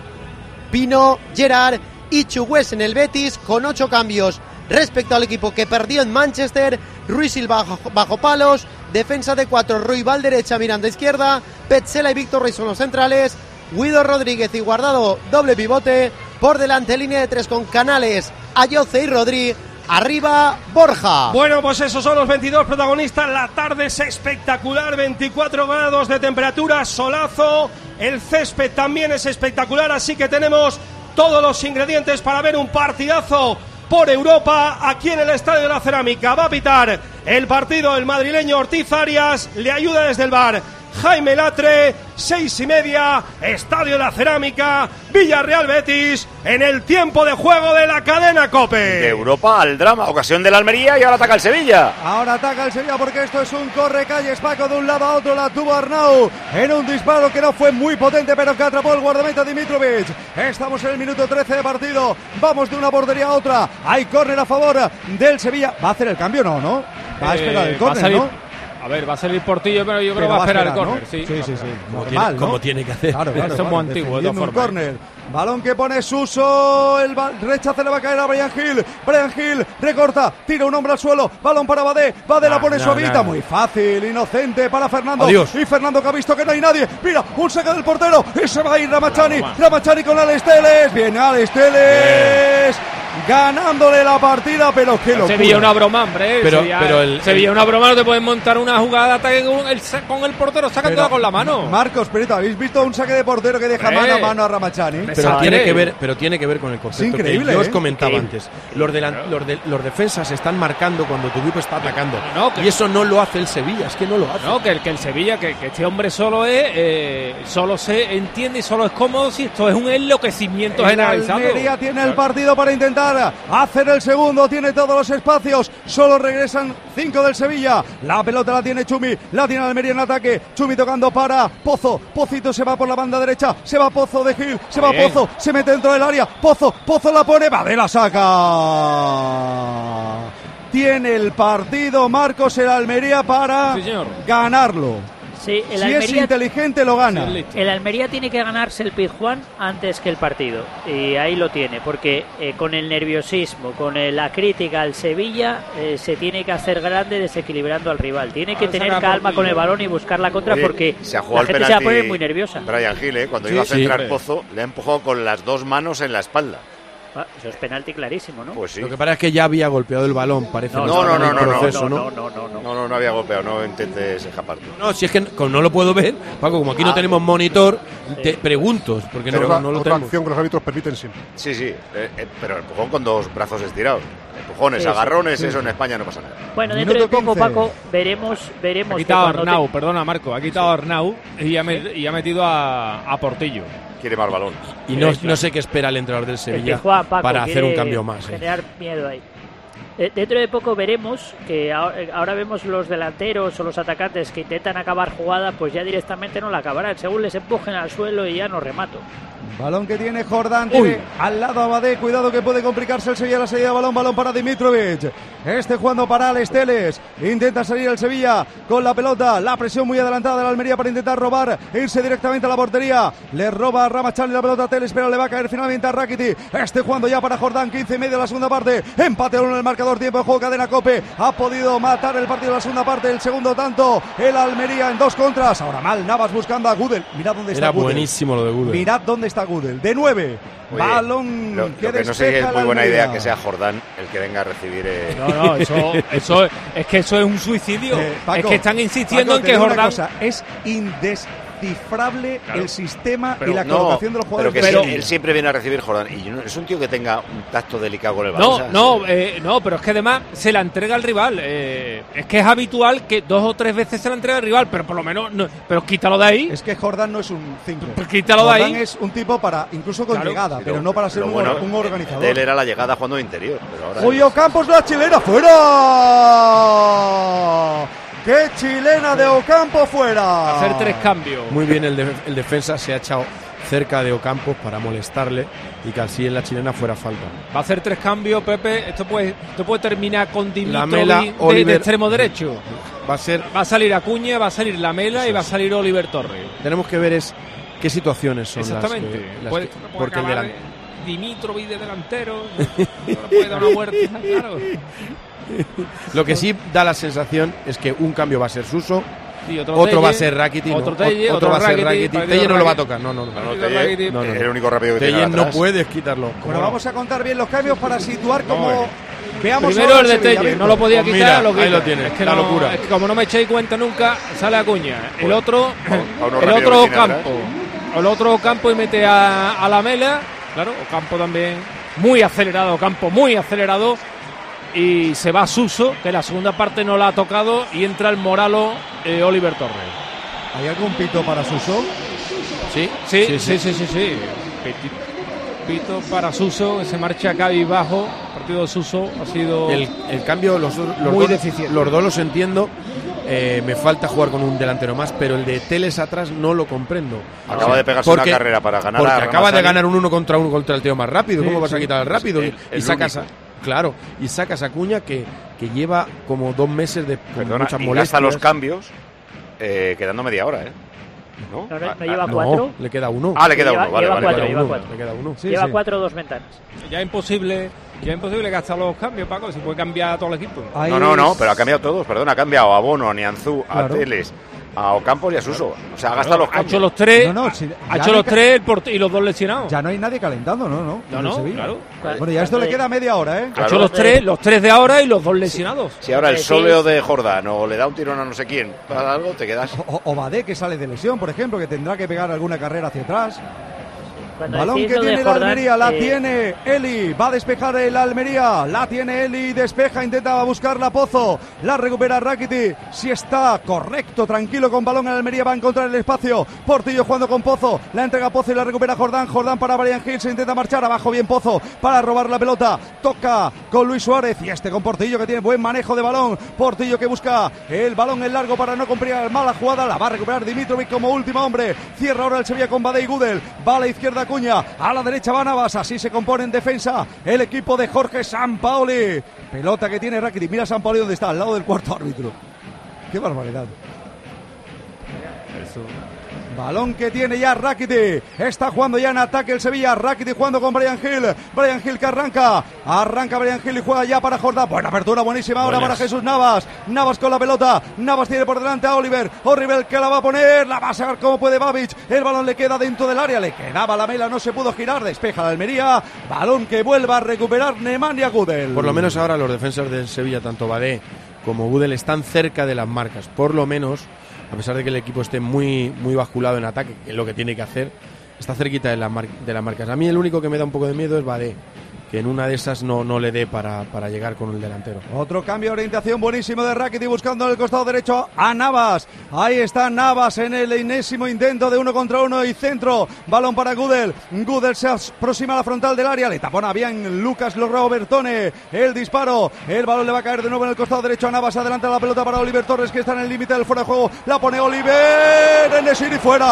Pino, Gerard y Chugues en el Betis con ocho cambios respecto al equipo que perdió en Manchester. Ruiz Silva bajo, palos, defensa de cuatro, Ruibal derecha, Miranda izquierda, Petzela y Víctor Ruiz son los centrales, Guido Rodríguez y Guardado doble pivote, por delante línea de tres con Canales, Ayoce y Rodri, arriba Borja. Bueno, pues esos son los 22 protagonistas. La tarde es espectacular, 24 grados de temperatura, solazo. El césped también es espectacular, así que tenemos todos los ingredientes para ver un partidazo por Europa aquí en el Estadio de la Cerámica. Va a pitar el partido el madrileño Ortiz Arias, le ayuda desde el bar. Jaime Latre, seis y media, Estadio de la Cerámica, Villarreal Betis, en el tiempo de juego de la cadena Cope. De Europa al drama, ocasión del Almería y ahora ataca el Sevilla. Ahora ataca el Sevilla porque esto es un corre calles Paco de un lado a otro la tuvo Arnau en un disparo que no fue muy potente pero que atrapó el guardameta Dimitrovic. Estamos en el minuto 13 de partido. Vamos de una bordería a otra. Hay córner a favor del Sevilla. ¿Va a hacer el cambio? No, ¿no? Va a Eh, esperar el a córner, ¿no? A ver, va a salir Portillo, pero yo creo que va a esperar el ¿no? córner. Sí, sí, sí. sí. Como Normal, tiene- ¿no? como tiene que hacer. Claro, claro, muy claro, antiguo, de un córner. Balón que pone Suso, el rechace le va a caer a Brian Hill. Brian Hill recorta, tira un hombre al suelo, balón para Badé, Badé la Nah, pone nah, suavita, nah. muy fácil, inocente para Fernando. Adiós. Y Fernando que ha visto que no hay nadie. Mira, un saque del portero y se va a ir Ramachani. Ramachani con Alex Teles. Viene Alex Teles. Ganándole la partida, pero qué locura. Sevilla una broma, hombre. Pero- Sevilla, pero el- Sevilla el- una broma, no te pueden montar una jugada de ataque con el, con el portero sacándola con la mano. Marcos Perito, ¿habéis visto un saque de portero que deja mano a mano a Ramachani? Pero tiene, que ver, pero tiene que ver con el concepto Es increíble, que yo os ¿eh? comentaba Increíble. antes. Los, delan- los, de- los defensas están marcando cuando tu equipo está atacando. No, que- y eso no lo hace el Sevilla, es que no lo hace. No, que el, que el Sevilla, que, que este hombre solo es, eh, solo se entiende y solo es cómodo si esto es un enloquecimiento El generalizado. Almería tiene el partido para intentar hacer el segundo, tiene todos los espacios, solo regresan cinco del Sevilla. La pelota la tiene Chumi, la tiene Almería en ataque. Chumi tocando para Pozo, Pocito se va por la banda derecha, se va Pozo de Gil, se va Bien. Pozo, se mete dentro del área, Pozo, Pozo la pone, va de la saca. Tiene el partido Marcos el Almería para Sí, ganarlo. Sí, el si es Almería inteligente lo gana. Sí. El Almería tiene que ganarse el Pizjuán antes que el partido. Y ahí lo tiene, porque eh, con el nerviosismo, con eh, la crítica al Sevilla, eh, se tiene que hacer grande desequilibrando al rival. Tiene que tener calma con el balón y buscar la contra Oye, porque se ha la jugado gente el se va a penalti poner muy nerviosa. Brian Hill, ¿eh? cuando Sí, iba a sí. centrar hombre. Pozo, le ha empujado con las dos manos en la espalda. Ah, Eso es penalti clarísimo, ¿no? Pues sí. Lo que pasa es que ya había golpeado el balón, parece. No, que no, no, no, no, proceso, no, ¿no? no, no, no. No, no, no había golpeado, no intentes escaparte. No, si es que como no lo puedo ver, Paco, como aquí no Ah. tenemos monitor, te pregunto, porque no, otra, no lo otra tenemos. acción que los árbitros permiten siempre. Sí, sí, eh, eh, pero empujón con dos brazos estirados. Empujones, Sí, sí. agarrones, Sí. eso en España no pasa nada. Bueno, dentro de poco, Paco, veremos, veremos Ha quitado a te- Arnau, perdona Marco, ha quitado a Arnau y ha, met- y ha metido a, a Portillo. Quiere más balón. Y no, no sé qué espera el entrenador del el Sevilla Paco, para hacer un cambio más. ¿eh? Generar miedo ahí. Eh, dentro de poco veremos que ahora, vemos los delanteros o los atacantes que intentan acabar jugada, pues ya directamente no la acabarán. Según les empujen al suelo y ya no remato. Balón que tiene Jordán, tiene al lado Abadé, cuidado que puede complicarse el Sevilla, la salida de balón, balón para Dimitrovic. Este jugando para Alex Teles, intenta salir el Sevilla con la pelota, la presión muy adelantada de la Almería para intentar robar, irse directamente a la portería. Le roba a Ramachal la pelota a Teles, pero le va a caer finalmente a Rakiti. Este jugando ya para Jordán, 15 y medio de la segunda parte. Empate a uno en el marcador, tiempo de juego, cadena Cope. Ha podido matar el partido de la segunda parte, el segundo tanto. El Almería en dos contras. Ahora mal, Navas buscando a Gudel. Mirad dónde está Era Gudel. buenísimo lo de Gudel. Mirad dónde está Gudel. De nueve. Oye, Balón lo, que lo que no sé si es muy buena idea que sea Jordán el que venga a recibir. eh, No, no, eso, eso es que eso es un suicidio. Eh, Paco, es que están insistiendo Paco, en que Jordán. cosa, es indescifrable Claro. el sistema Pero y la no, colocación de los pero jugadores. que de sí, Sevilla. él siempre viene a recibir Jordán. Y no- es un tío que tenga un tacto delicado con el balón. No, no, eh, no, pero es que además se la entrega al rival. eh, es que es habitual que dos o tres veces se la entrega al rival, pero por lo menos, no, pero quítalo de ahí. Es que Jordán no es un 5. Pues quítalo de Jordán ahí. es un tipo para, incluso con Claro. llegada, pero lo- no para ser un, bueno un organizador. de él era la llegada jugando de interior. Pero ahora Julio Campos, la chilena fuera. ¡Qué chilena de Ocampo fuera! Hacer tres cambios. Muy bien, el, de- el defensa se ha echado cerca de Ocampos para molestarle y que así en la chilena fuera falta. Va a hacer tres cambios, Pepe. Esto puede, esto puede terminar con Dimitrovic de, de Oliver. extremo derecho. Va a ser. Va a salir Acuña, va a salir Lamela y va a salir Oliver Torres. Tenemos que ver es qué situaciones son las que- Exactamente. las Puede- que- puede porque el acabar delan- Dimitrovic de delantero. No le puede dar una vuelta, claro. Lo que sí da la sensación es que un cambio va a ser Suso, Sí, otro, otro va a ser Rakitic, no, otro Telle, otro otro va a ser Rakitic, Telle no lo va a tocar, no, no, no. No, no, Telle es el único rápido que tiene Telle no puedes quitarlo. Bueno, vamos a contar bien los cambios para situar como veamos Primero el de Telle, no lo podía Pues quitar, mira, lo ahí quita. lo tienes, es que la no- locura. Es que como no me echéis cuenta nunca, sale Acuña. El otro, el otro tiene campo. El otro campo y mete a, a la Mela. Claro, Ocampo también. Muy acelerado, Campo, muy acelerado. Y se va Suso, que la segunda parte no la ha tocado. Y entra el Moralo eh, Oliver Torres. ¿Hay algún pito para Suso? Sí, Sí, sí, sí, sí, sí. sí. Pito para Suso, que se marcha bajo. El partido de Suso ha sido. El, el cambio, los, dos- los Muy dos, deficiente. los dos los entiendo. Eh, me falta jugar con un delantero más, pero el de Teles atrás no lo comprendo. Acaba de pegarse una carrera para ganar Porque a acaba de ganar un uno contra uno contra el tío más rápido. Sí, ¿Cómo vas a quitar al rápido? El- y el sacas a, único. Claro, y sacas a Cuña que, que lleva como dos meses de Perdona, muchas y molestias. gasta los cambios eh, quedando media hora, ¿eh? ¿No? No, no, Ah, no lleva ah, cuatro. le queda uno. Ah, le queda uno, vale, lleva vale. cuatro, vale. lleva uno, cuatro. le queda uno. Sí, Lleva sí. cuatro dos ventanas. Ya imposible, ya imposible gastar los cambios, Paco, si puede cambiar a todo el equipo. Ahí No, no, no, pero ha cambiado todos, perdón, ha cambiado a Bono, a Nianzú, a. Teles, a Ocampos y a Suso. O sea, ha gastado los ha cambios. hecho los tres, No, no, si- ha ya hecho no los tres el porte- y los dos lesionados. Ya no hay nadie calentando, ¿no? No, No, en el no, Sevilla. claro. Bueno, ya esto le queda media hora, ¿eh? Ha Claro. hecho los tres, los tres de ahora y los dos lesionados. Si ahora el soleo de Jordán o le da un tirón a no sé quién, para algo, te quedas. O, o Badé, que sale de lesión, por ejemplo, que tendrá que pegar alguna carrera hacia atrás. Cuando Balón que tiene la Almería, la eh, tiene Eli, va a despejar el Almería, la tiene Eli, despeja, intenta buscar la Pozo, la recupera Rakiti, si está correcto, tranquilo con balón, el Almería va a encontrar el espacio, Portillo jugando con Pozo, la entrega Pozo y la recupera Jordán, Jordán para Brian Hill, se intenta marchar abajo. Bien Pozo para robar la pelota, toca con Luis Suárez y este con Portillo que tiene buen manejo de balón, Portillo que busca el balón en largo para no cumplir mala jugada, la va a recuperar Dimitrovic como último hombre, cierra ahora el Sevilla con Bade y Gudel, va a la izquierda Cuña, a la derecha va Navas, así se compone en defensa el equipo de Jorge Sampaoli. Pelota que tiene Rakitic, mira Sampaoli donde está, al lado del cuarto árbitro. Qué barbaridad. Balón que tiene ya Rakiti. Está jugando ya en ataque el Sevilla. Rakiti jugando con Brian Hill. Brian Hill que arranca. Arranca Brian Hill y juega ya para Jordán. Buena apertura, buenísima ahora Buenas. para Jesús Navas. Navas con la pelota. Navas tiene por delante a Oliver. Oliver que la va a poner. La va a sacar como puede Babic. El balón le queda dentro del área. Le quedaba la mela. No se pudo girar. Despeja la Almería. Balón que vuelva a recuperar Nemanja Gudel. Por lo menos ahora los defensas del Sevilla, tanto Badé como Gudel, están cerca de las marcas. Por lo menos, a pesar de que el equipo esté muy, muy basculado en ataque, que es lo que tiene que hacer, está cerquita de, las de las marcas. A mí el único que me da un poco de miedo es Badé, que en una de esas no, no le dé para, para llegar con el delantero. Otro cambio de orientación buenísimo de Rakiti buscando en el costado derecho a Navas. Ahí está Navas en el enésimo intento de uno contra uno y centro. Balón para Gudel. Gudel se aproxima a la frontal del área. Le tapona bien Lucas Robertone. El disparo. El balón le va a caer de nuevo en el costado derecho a Navas. Adelanta la pelota para Oliver Torres que está en el límite del fuera de juego. La pone Oliver. En el y fuera.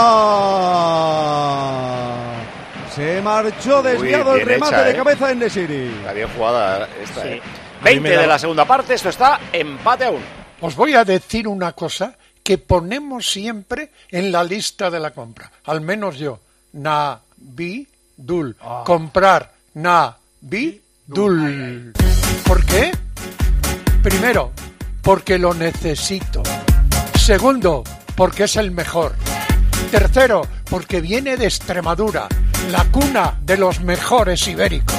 Se marchó desviado Uy, el remate hecha, de ¿eh? cabeza en Nesiri. Está bien jugada esta. Sí. ¿eh? A mí 20 me de la segunda parte, esto está empate a uno. Os voy a decir una cosa que ponemos siempre en la lista de la compra, al menos yo. Na, bi, dul. Comprar, na, bi, dul. ¿Por qué? Primero, porque lo necesito. Segundo, porque es el mejor. Tercero, porque viene de Extremadura, la cuna de los mejores ibéricos.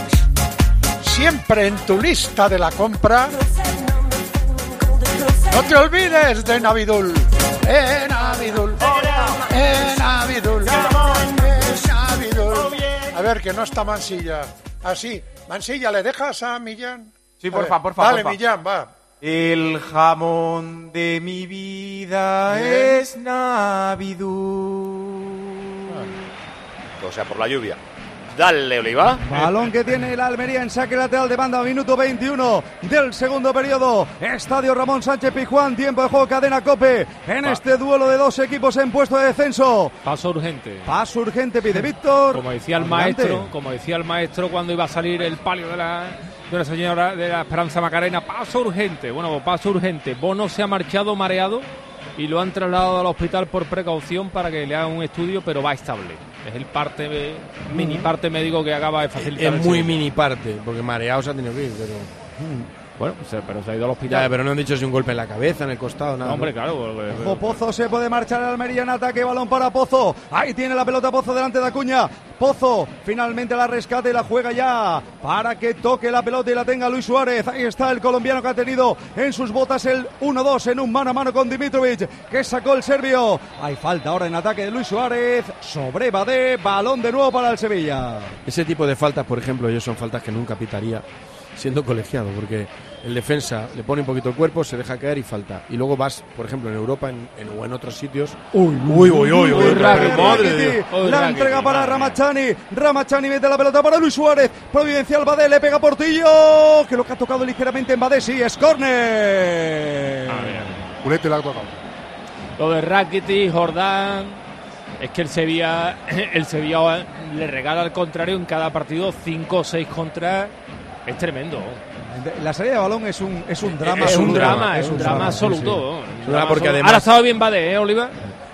Siempre en tu lista de la compra. No te olvides de Navidul. Eh, Navidul. Eh, Navidul. Eh, Navidul. A ver, que no está Mansilla. Así. Mansilla, ¿le dejas a Millán? Sí, A porfa, porfa, Dale, porfa. Millán, va. El jamón de mi vida Bien. es Navidú. O sea, por la lluvia. Dale, Oliva. Balón que tiene el Almería en saque lateral de banda, minuto 21 del segundo periodo. Estadio Ramón Sánchez Pijuán, tiempo de juego, cadena Cope. En este duelo de dos equipos en puesto de descenso. Paso urgente. Paso urgente, pide Víctor. Como decía el Adelante. maestro, como decía el maestro cuando iba a salir el palio de la, de la señora de la Esperanza Macarena, paso urgente. Bueno, pues paso urgente. Bono se ha marchado mareado y lo han trasladado al hospital por precaución para que le hagan un estudio, pero va estable. Es el parte mini parte médico que acaba de facilitar. Es muy mini parte, porque mareado se ha tenido que ir, pero... Bueno, se- pero se ha ido al hospital. Ya, pero no han dicho si un golpe en la cabeza, en el costado, nada. No, hombre, ¿no? claro. porque- Pozo se puede marchar el Almería en ataque, balón para Pozo. Ahí tiene la pelota Pozo delante de Acuña. Pozo finalmente la rescate y la juega ya para que toque la pelota y la tenga Luis Suárez. Ahí está el colombiano que ha tenido en sus botas el 1-2 en un mano a mano con Dimitrovic que sacó el serbio. Hay falta ahora en ataque de Luis Suárez sobre Badé, balón de nuevo para el Sevilla. Ese tipo de faltas, por ejemplo, yo son faltas que nunca pitaría siendo colegiado, porque el defensa le pone un poquito el cuerpo, se deja caer y falta. Y luego vas, por ejemplo, en Europa en- en- o en otros sitios. Uy, uy, uy, uy, uy, madre de Dios. Uy, La entrega para. Ramachani. Ramachani mete la pelota para Luis Suárez. Providencial Badé le pega a Portillo. Que lo que ha tocado ligeramente en Badé. Sí, es córner. Purete la ha tocado. Lo de Rakiti, Jordán. Es que el Sevilla, el Sevilla le regala al contrario en cada partido 5 o 6 contras. Es tremendo. La salida de balón es un, es un drama. es un absoluto. drama, es un drama sí, absoluto. sí. Un drama porque además- Ahora bien Bade, ¿eh, Oliva?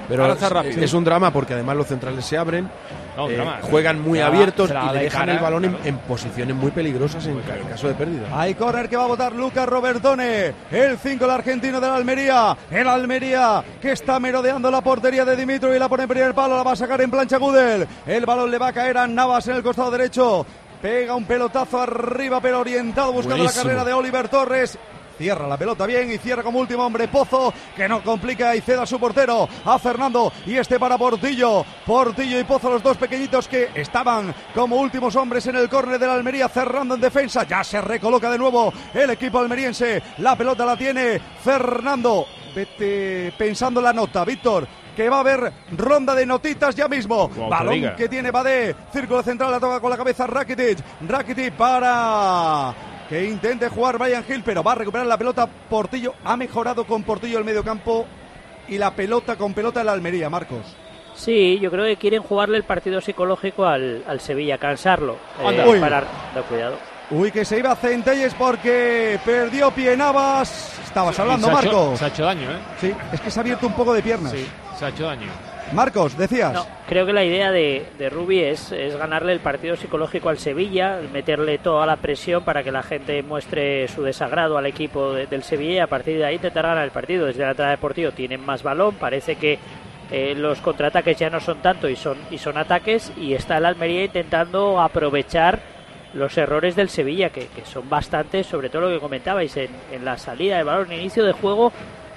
Pero Ahora está es, rápido. es un drama porque además los centrales se abren, No, eh, drama. juegan muy la abiertos la y le dejan cara, el balón en, claro. en posiciones muy peligrosas en ca- en caso de pérdida. Hay córner que va a votar Lucas Robertone, el 5 el argentino de la Almería, el Almería que está merodeando la portería de Dimitro y la pone en primer palo, la va a sacar en plancha Gudel, el balón le va a caer a Navas en el costado derecho, pega un pelotazo arriba pero orientado buscando Buenísimo. la carrera de Oliver Torres. Cierra la pelota bien y cierra como último hombre Pozo, que no complica y ceda a su portero, a Fernando. Y este para Portillo. Portillo y Pozo, los dos pequeñitos que estaban como últimos hombres en el córner de la Almería, cerrando en defensa. Ya se recoloca de nuevo el equipo almeriense. La pelota la tiene Fernando. Vete pensando la nota, Víctor. Que va a haber ronda de notitas ya mismo. Balón que tiene Badé. Círculo central la toca con la cabeza Rakitic. Rakitic para que intente jugar Brian Hill, pero va a recuperar la pelota Portillo. Ha mejorado con Portillo el mediocampo y la pelota con pelota en la Almería, Marcos. Sí, yo creo que quieren jugarle el partido psicológico al, al Sevilla, cansarlo. eh, Anda. Para, cuidado. Uy, que se iba a Centelles porque perdió pie Navas. Estabas Sí, hablando, se hecho- se ha hecho daño, ¿eh? Sí, es que se ha abierto un poco de piernas. Sí, se ha hecho daño. Marcos, decías. No, creo que la idea de, de Rubi es, es ganarle el partido psicológico al Sevilla, meterle toda la presión para que la gente muestre su desagrado al equipo de- del Sevilla y a partir de ahí intentar ganar el partido. Desde la entrada deportivo tienen más balón, parece que eh, los contraataques ya no son tanto y son, y son ataques y está el Almería intentando aprovechar los errores del Sevilla, que, que son bastantes, sobre todo lo que comentabais en, en la salida de balón, inicio de juego,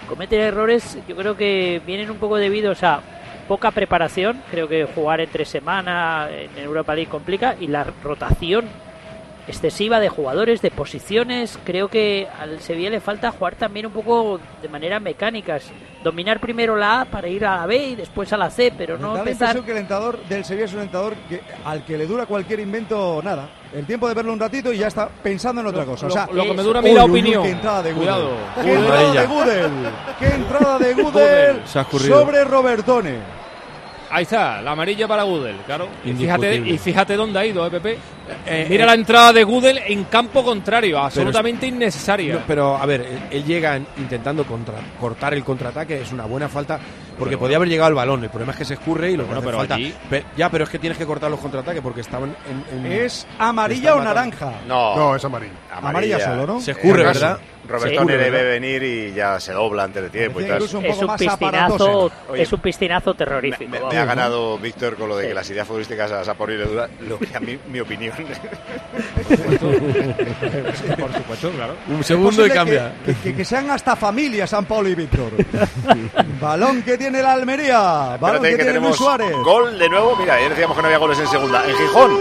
cometen errores, yo creo que vienen un poco debidos a poca preparación, creo que jugar entre semana en Europa League complica, y la rotación excesiva de jugadores, de posiciones, creo que al Sevilla le falta jugar también un poco de manera mecánica, es dominar primero la A para ir a la B y después a la C, pero no da la empezar impresión que el entrenador del Sevilla es un entrenador que, al que le dura cualquier invento nada. El tiempo de verlo un ratito y ya está pensando en otra cosa. O sea, lo que me dura la uy, opinión. qué entrada de Gudel. Cuidado. Qué entrada de. Gudel. Qué entrada de Gudel sobre Robertone. Ahí está, la amarilla para Gudel, claro. Y fíjate, y fíjate dónde ha ido, ¿eh, Pepe? Eh, Mira eh, la entrada de Gudel en campo contrario, absolutamente innecesaria. No, pero a ver, él, llega en- intentando contra- cortar el contraataque, es una buena falta, porque Pero podía haber llegado al balón. El problema es que se escurre y lo que Bueno, pero falta. allí- Pe- ya, pero es que tienes que cortar los contraataques porque estaban en. en- ¿Es amarilla o naranja? No, No, es amarilla. Amarilla solo, ¿no? Se escurre, el ¿verdad? Roberto escurre, debe venir y ya se dobla antes de tiempo y tal. incluso un es un piscinazo. Oye, es un piscinazo terrorífico. Me, me ha ganado Víctor con lo de que las ideas futbolísticas a Sapori le dura, lo que a mí, mi opinión. Por supuesto, claro. Un Es segundo y cambia. Que, que- que sean hasta familia San Paulo y Víctor. Balón que tiene la Almería. Balón que, que tiene Luis tenemos Suárez. gol de nuevo. Mira, ya decíamos que no había goles en segunda. En Gijón.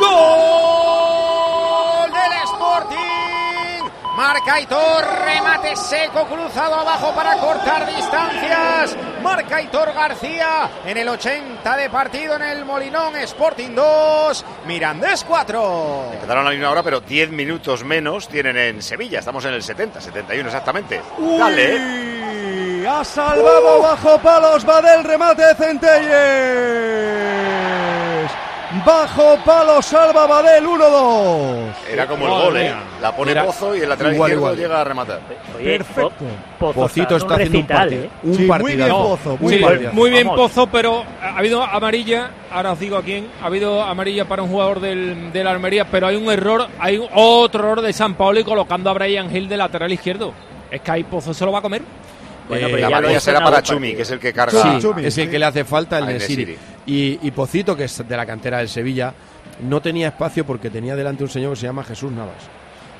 ¡Gol del Sporting! Marca Aitor, remate seco, cruzado abajo para cortar distancias. Marca Aitor García en el 80 de partido en el Molinón, Sporting 2, Mirandés 4. Empezaron a la misma hora, pero 10 minutos menos tienen en Sevilla. Estamos en el 70, 71 exactamente. Uy, Dale. Ha salvado bajo palos, va del remate de Centelles. Bajo palos, salva Badel 1-2. Era como el gol, ¿eh? La pone Pozo y el lateral igual, izquierdo igual. llega a rematar. Oye, Perfecto. Po- Pozo Pocito está está haciendo un partido. ¿eh? Un Sí, muy bien, Pozo, muy Sí, bien. muy bien Vamos. Pozo, pero ha habido amarilla, ahora os digo a quién, ha habido amarilla para un jugador del, del Almería, pero hay un error, hay otro error de San Paolo y colocando a Brian Hill de lateral izquierdo. Es que ahí Pozo se lo va a comer. Bueno, Eh, La ya será para Chumi, partido. que es el que carga. Sí, Chumi, es el sí. que le hace falta el Nesiri. Nesiri. Y, y Pocito, que es de la cantera del Sevilla, no tenía espacio porque tenía delante un señor que se llama Jesús Navas.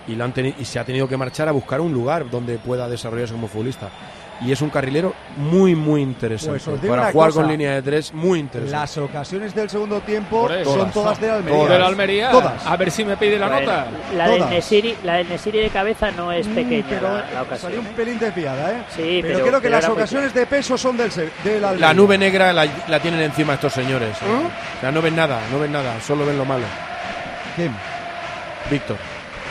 Y, lo han y se ha tenido que marchar a buscar un lugar donde pueda desarrollarse como futbolista. Y es un carrilero muy, muy interesante. Pues Para jugar cosa, con línea de tres, muy interesante. Las ocasiones del segundo tiempo son todas de Almería. Por el Almería. Todas. A ver si me pide la Bueno, nota. La del, Todas. Nesiri, la del Nesiri de cabeza no es Mm, pequeña pero la, la ocasión. salió un ¿eh? pelín desviada, ¿eh? Sí, pero, pero- creo que pero las ocasiones de peso son del, Se- del Almería. La nube negra la, la tienen encima estos señores. ¿eh? ¿Ah? O sea, no ven nada, no ven nada, solo ven lo malo. ¿Quién? Víctor.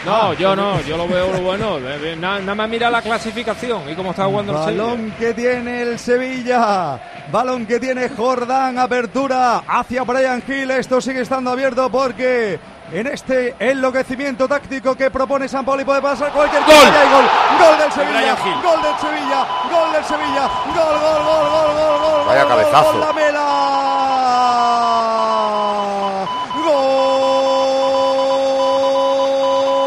No, yo no, yo lo veo lo bueno. Eh, eh, na- Nada más mira la clasificación y cómo está jugando el Sevilla. Balón que tiene el Sevilla. Balón que tiene Jordán. Apertura hacia Brian Hill. Esto sigue estando abierto porque en este enloquecimiento táctico que propone San Pauli puede pasar cualquier ¡Gol! cosa. Y hay gol. Gol del Sevilla. Gol del Sevilla. Gol del Sevilla. Gol, gol, gol, gol, gol, gol. Vaya gol, gol, cabezazo.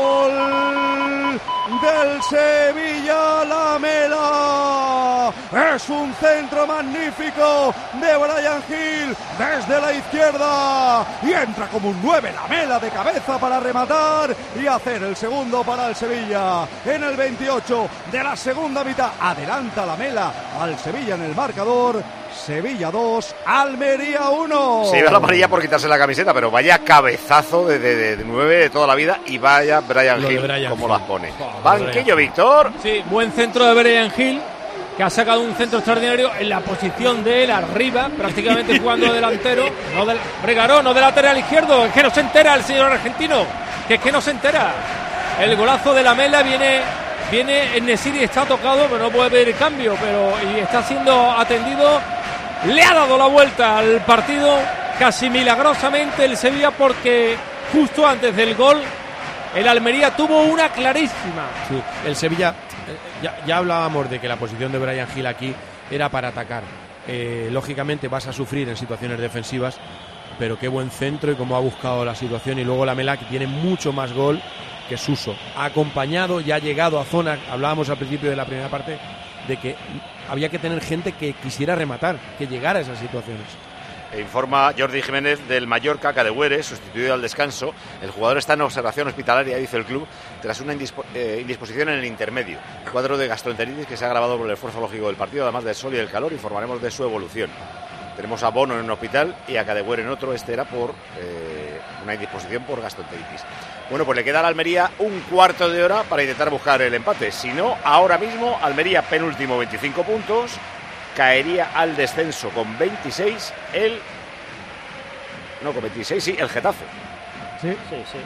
Gol del Sevilla Lamela. Es un centro magnífico de Brian Hill desde la izquierda y entra como un 9 Lamela de cabeza para rematar y hacer el segundo para el Sevilla en el 28 de la segunda mitad. Adelanta Lamela al Sevilla en el marcador. Sevilla 2, Almería 1. Se lleva la amarilla por quitarse la camiseta, pero vaya cabezazo de, de, de, de nueve de toda la vida y vaya Brian Hill Brian como Hill. las pone. Joder, Banquillo, Víctor. Sí, buen centro de Brian Hill, que ha sacado un centro extraordinario en la posición de él, arriba, prácticamente jugando de delantero. No del, Regaró, no de lateral izquierdo, es que no se entera el señor argentino, que es que no se entera. El golazo de la Mela viene, viene en Nesiri, está tocado, pero no puede pedir cambio, pero y está siendo atendido. Le ha dado la vuelta al partido casi milagrosamente el Sevilla porque justo antes del gol el Almería tuvo una clarísima. Sí, el Sevilla, ya, hablábamos de que la posición de Brian Hill aquí era para atacar. eh, lógicamente vas a sufrir en situaciones defensivas, pero qué buen centro y cómo ha buscado la situación. Y luego la Mela, que tiene mucho más gol que Suso. Ha acompañado y ha llegado a zona, hablábamos al principio de la primera parte, de que había que tener gente que quisiera rematar, que llegara a esas situaciones. E informa Jordi Jiménez del Mallorca Cadehuere, sustituido al descanso. El jugador está en observación hospitalaria, dice el club, tras una indispo- eh, indisposición en el intermedio. Cuadro de gastroenteritis que se ha agravado por el esfuerzo lógico del partido, además del sol y el calor, informaremos de su evolución. Tenemos a Bono en un hospital y a Cadehuere en otro. Este era por eh, una indisposición por gastroenteritis. Bueno, pues le queda a la Almería un cuarto de hora para intentar buscar el empate. Si no, ahora mismo Almería penúltimo 25 puntos, caería al descenso con 26 el... No, con 26, sí, el Getafe. Sí, sí. sí.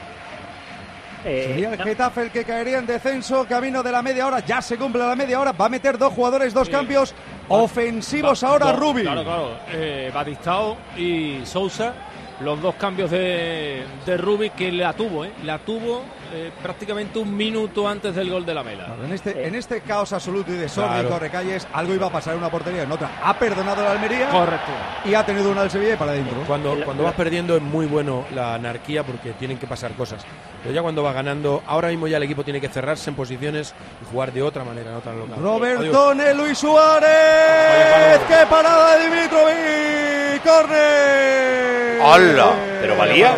Eh, Sería el no. Getafe el que caería en descenso, camino de la media hora, ya se cumple la media hora, va a meter dos jugadores, dos cambios ofensivos ahora Dos, Rubi. Claro, claro. Eh, Batistao y Sousa, los dos cambios de, de Rubi que la tuvo, ¿eh? La tuvo eh, prácticamente un minuto antes del gol de la Mela. En este, en este caos absoluto y desorden Claro. y correcalles, algo iba a pasar en una portería, en otra. Ha perdonado la Almería. Correcto. Y ha tenido una al Sevilla y para adentro. Cuando, cuando vas perdiendo es muy bueno la anarquía porque tienen que pasar cosas. Pero ya cuando va ganando, ahora mismo ya el equipo tiene que cerrarse en posiciones y jugar de otra manera, no tan local. Adiós. Robertone, Luis Suárez. ¡Qué parada de Dimitrovic! ¡Corner! ¡Hala! ¿Pero valía?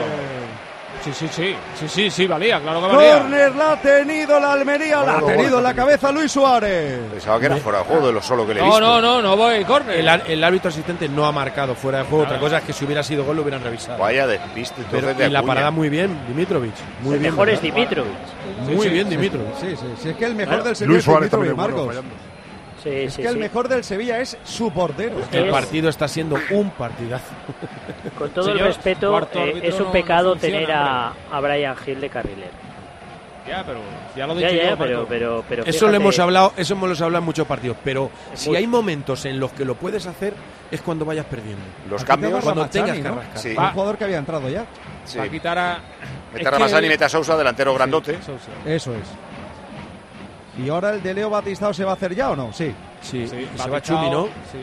Sí, sí, sí. Sí, sí, sí, valía, claro que valía. Corner la ha tenido la Almería, la ha tenido en la cabeza Luis Suárez. Pensaba que era fuera de juego de lo solo que le he No, visto. no, no, no voy, córner. El, árbitro asistente no ha marcado fuera de juego. Otra cosa es que si hubiera sido gol lo hubieran revisado. Vaya despiste entonces Pero, de y la parada muy bien, Dimitrovic. Muy El bien. mejor es. Dimitrovic. Muy bien, Dimitrovic. Sí, sí, sí, es que el mejor Claro. del Sevilla Luis es Suárez Dimitrovic, también es bueno, Marcos. Sí, es sí, que el sí. mejor del Sevilla es su portero. El partido está siendo un partidazo. Con todo Señor, el respeto, eh, es un no- pecado no funciona, tener a, a Brian Hill de carrilero. Ya, pero ya lo he dicho ya, yo, pero, pero, pero Eso lo hemos hablado, eso hemos hablado en muchos partidos, pero si muy- hay momentos en los que lo puedes hacer es cuando vayas perdiendo. Los Aquí cambios. cuando Mazzani, tengas que ¿no? rascar. Sí. Un jugador que había entrado ya. Sí. Va a quitar a... Mete es a que- mete a Sousa, delantero grandote. Sousa. Eso es. ¿Y ahora el de Leo Batistao se va a hacer ya o no? Sí. Sí, Sí, se va Chumi, ¿no? Sí.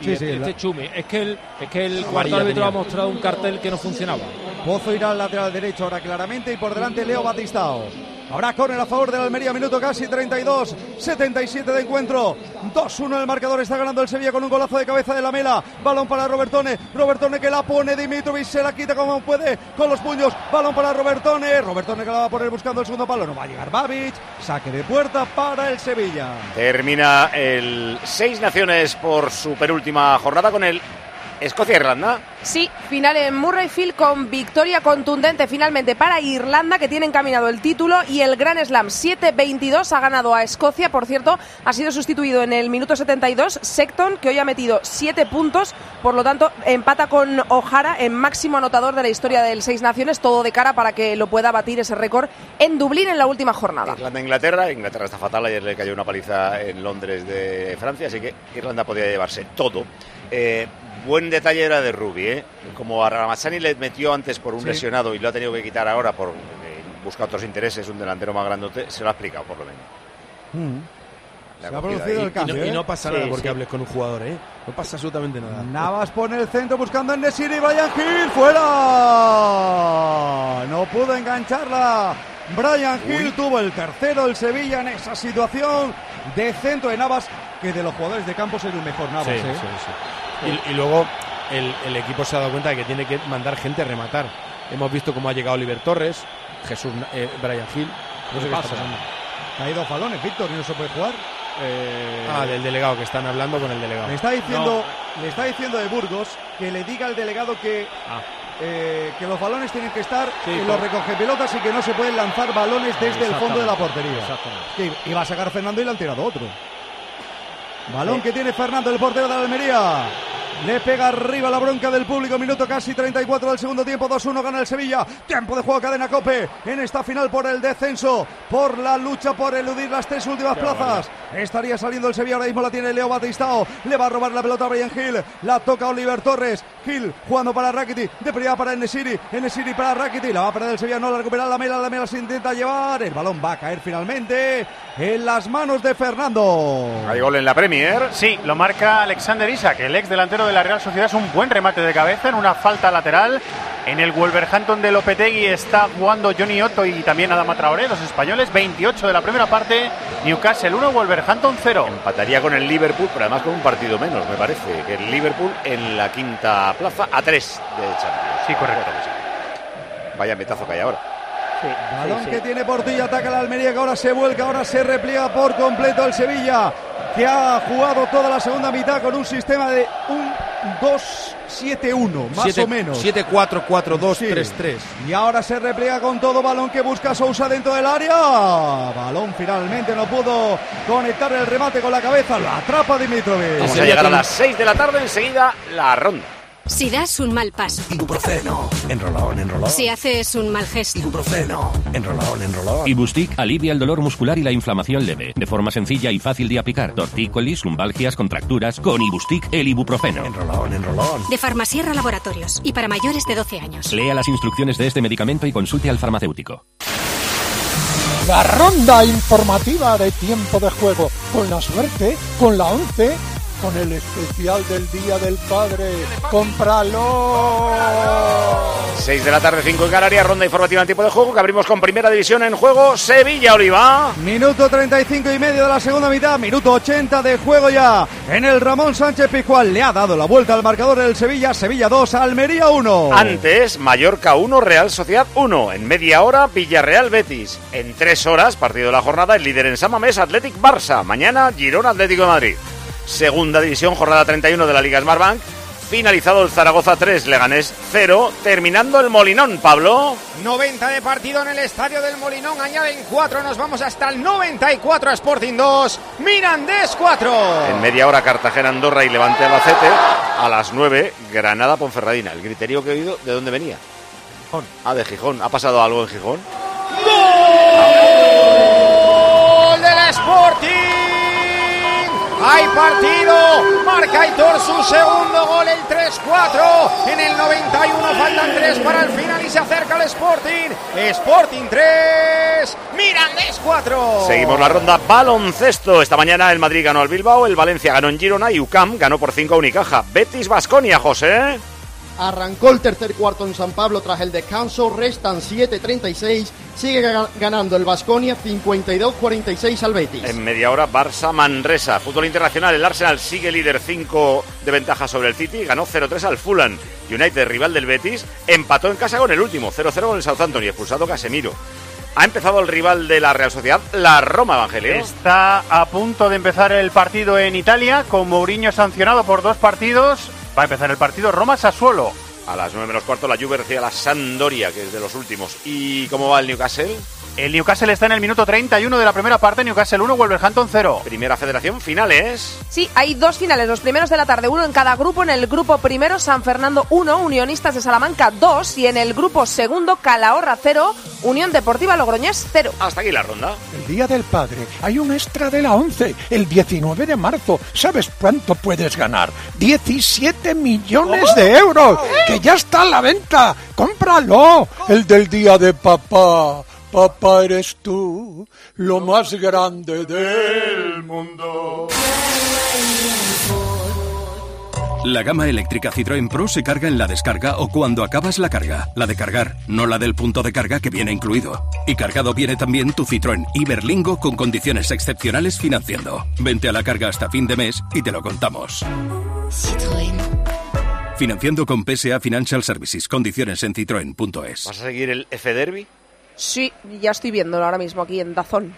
Y Sí, este, sí, este la- Chumi. Es que el, es que el cuarto árbitro tenía. ha mostrado un cartel que no funcionaba. Pozo irá al lateral derecho ahora claramente y por delante Leo Batistao. Habrá córner a favor de la Almería, minuto casi 32, 77 de encuentro. 2-1 el marcador, está ganando el Sevilla con un golazo de cabeza de la Mela. Balón para Robertone, Robertone que la pone, Dimitrovic se la quita como puede con los puños. Balón para Robertone, Robertone que la va a poner buscando el segundo palo, no va a llegar Babic. Saque de puerta para el Sevilla. Termina el Seis Naciones por su penúltima jornada con el Escocia-Irlanda. Sí, final en Murrayfield con victoria contundente finalmente para Irlanda que tiene encaminado el título y el Grand Slam 7-22 ha ganado a Escocia. Por cierto, ha sido sustituido en el minuto 72 Secton que hoy ha metido 7 puntos, por lo tanto empata con O'Hara en máximo anotador de la historia del Seis Naciones, todo de cara para que lo pueda batir ese récord en Dublín en la última jornada. Irlanda-Inglaterra. Inglaterra está fatal. Ayer le cayó una paliza en Londres de Francia, así que Irlanda podía llevarse todo. Eh, buen detalle era de Rubi, ¿eh? Como a Ramazzani le metió antes por un Sí. lesionado y lo ha tenido que quitar ahora por eh, buscar otros intereses, un delantero más grandote, se lo ha explicado por lo menos. Se Le ha producido ahí. el cambio. Y no, y ¿eh? no pasa Sí, nada porque sí. hables con un jugador, ¿eh? No pasa absolutamente nada. Navas pone el centro buscando en Nesiri, Brian Hill, fuera. No pudo engancharla. Brian Hill tuvo el tercero el Sevilla en esa situación de centro de Navas, que de los jugadores de campo es el mejor Navas. Sí, ¿eh? sí, sí. Y, y luego el, el equipo se ha dado cuenta de que tiene que mandar gente a rematar. Hemos visto cómo ha llegado Oliver Torres, Jesús eh, Brian Hill. No sé qué está pasa? pasando. Ha ido balones, Víctor, y no se puede jugar. Ah, del delegado, que están hablando con el delegado. Le está diciendo, le está diciendo de Burgos que le diga al delegado que, Ah. Eh, que los balones tienen que estar Sí, en los recoge pelotas y que no se pueden lanzar balones desde el fondo de la portería. Que iba a sacar Fernando y le han tirado otro. Balón que tiene Fernando, el portero de la Almería. Le pega arriba la bronca del público. Minuto casi 34 del segundo tiempo. 2-1 gana el Sevilla. Tiempo de juego cadena Cope en esta final por el descenso. Por la lucha por eludir las tres últimas Qué plazas Estaría saliendo el Sevilla, ahora mismo la tiene Leo Batistao. Le va a robar la pelota a Brian Hill. La toca Oliver Torres. Jugando para Rakiti. De privada para Enesiri. Enesiri para Rakiti. La va a perder el Sevilla, no la recupera la Mela. La Mela se intenta llevar. El balón va a caer finalmente en las manos de Fernando. Hay gol en la Premier. Sí, lo marca Alexander Isak, el ex delantero de la Real Sociedad. Es un buen remate de cabeza en una falta lateral. En el Wolverhampton de Lopetegui está jugando Johnny Otto y también Adama Traoré, los españoles. 28 de la primera parte. Newcastle 1, Wolverhampton 0. Empataría con el Liverpool, pero además con un partido menos, me parece. Que el Liverpool en la quinta plaza a 3 de Champions. Sí, correcto. Vaya metazo que hay ahora. Balón que tiene Portilla, ataca la Almería que ahora se vuelca, ahora se repliega por completo el Sevilla, que ha jugado toda la segunda mitad con un sistema de un 2-7-1, más Siete- o menos. 7-4-4-2-3-3. Y ahora se repliega con todo balón que busca Sousa dentro del área. Balón finalmente no pudo conectar el remate con la cabeza. Lo atrapa Dimitrovic. Vamos a llegar a las 6 de la tarde, enseguida la ronda. Si das un mal paso. Ibuprofeno. Enrolón, enrolón. Si haces un mal gesto. Ibuprofeno. Enrolón, enrolón. Ibustic alivia el dolor muscular y la inflamación leve, de forma sencilla y fácil de aplicar. Tortícolis, lumbalgias, contracturas, con Ibustic el ibuprofeno. Enrolón, enrolón. De Farmasierra Laboratorios. Y para mayores de 12 años. Lea las instrucciones de este medicamento y consulte al farmacéutico. La ronda informativa de tiempo de juego, con la suerte, con la 11, con el especial del Día del Padre. ¡Cómpralo! 6 de la tarde, 5 en Canarias, ronda informativa en tiempo de juego, que abrimos con primera división en juego Sevilla Oliva. Minuto 35 y medio de la segunda mitad, minuto 80 de juego ya. En el Ramón Sánchez Pizjuán le ha dado la vuelta al marcador del Sevilla, Sevilla 2, Almería 1. Antes, Mallorca 1, Real Sociedad 1. En media hora, Villarreal Betis. En tres horas, partido de la jornada, el líder en Samamés, Athletic Barça. Mañana, Girona Atlético de Madrid. Segunda división, jornada 31 de la Liga Smartbank. Finalizado el Zaragoza 3, Leganés 0. Terminando el Molinón, Pablo. 90 de partido en el estadio del Molinón, añaden 4, nos vamos hasta el 94 Sporting 2, Mirandés 4. En media hora, Cartagena, Andorra y Levante Albacete. A las 9, Granada Ponferradina. El criterio que he oído, ¿de dónde venía? Gijón. Ah, de Gijón. ¿Ha pasado algo en Gijón? ¡Gol del Sporting! Hay partido, marca Aitor su segundo gol, el 3-4. En el 91 faltan 3 para el final y se acerca el Sporting. Sporting 3, Mirandés 4. Seguimos la ronda baloncesto. Esta mañana el Madrid ganó al Bilbao, el Valencia ganó en Girona y UCAM ganó por 5 a Unicaja. Betis Basconia, José. Arrancó el tercer cuarto en San Pablo tras el descanso, restan 7.36, sigue ga- ganando el Vasconia 52-46 al Betis. En media hora, Barça Manresa. Fútbol internacional, el Arsenal sigue líder 5 de ventaja sobre el City, ganó 0-3 al Fulham. United, rival del Betis, empató en casa con el último, 0-0 con el Southampton y expulsado Casemiro. Ha empezado el rival de la Real Sociedad, la Roma Evangelio. Está a punto de empezar el partido en Italia, con Mourinho sancionado por dos partidos. Va a empezar el partido Roma-Sassuolo. A las 9 menos cuarto, la Juve recibe a la Sampdoria, que es de los últimos. ¿Y cómo va el Newcastle? El Newcastle está en el minuto 31 de la primera parte, Newcastle 1, Wolverhampton 0. Primera federación, finales. Sí, hay dos finales, los primeros de la tarde, uno en cada grupo. En el grupo primero, San Fernando 1, Unionistas de Salamanca 2. Y en el grupo segundo, Calahorra 0, Unión Deportiva Logroñés 0. Hasta aquí la ronda. El Día del Padre. Hay un extra de la 11, el 19 de marzo. ¿Sabes cuánto puedes ganar? 17 millones de euros. Que ya está a la venta. ¡Cómpralo! El del Día de Papá. Papá eres tú, lo más grande del mundo. La gama eléctrica Citroën Pro se carga en la descarga o cuando acabas la carga. La de cargar, no la del punto de carga que viene incluido. Y cargado viene también tu Citroën Iberlingo con condiciones excepcionales financiando. Vente a la carga hasta fin de mes y te lo contamos. Financiando con PSA Financial Services. Condiciones en citroen.es. ¿Vas a seguir el F Derby? Sí, ya estoy viéndolo ahora mismo aquí en Dazón.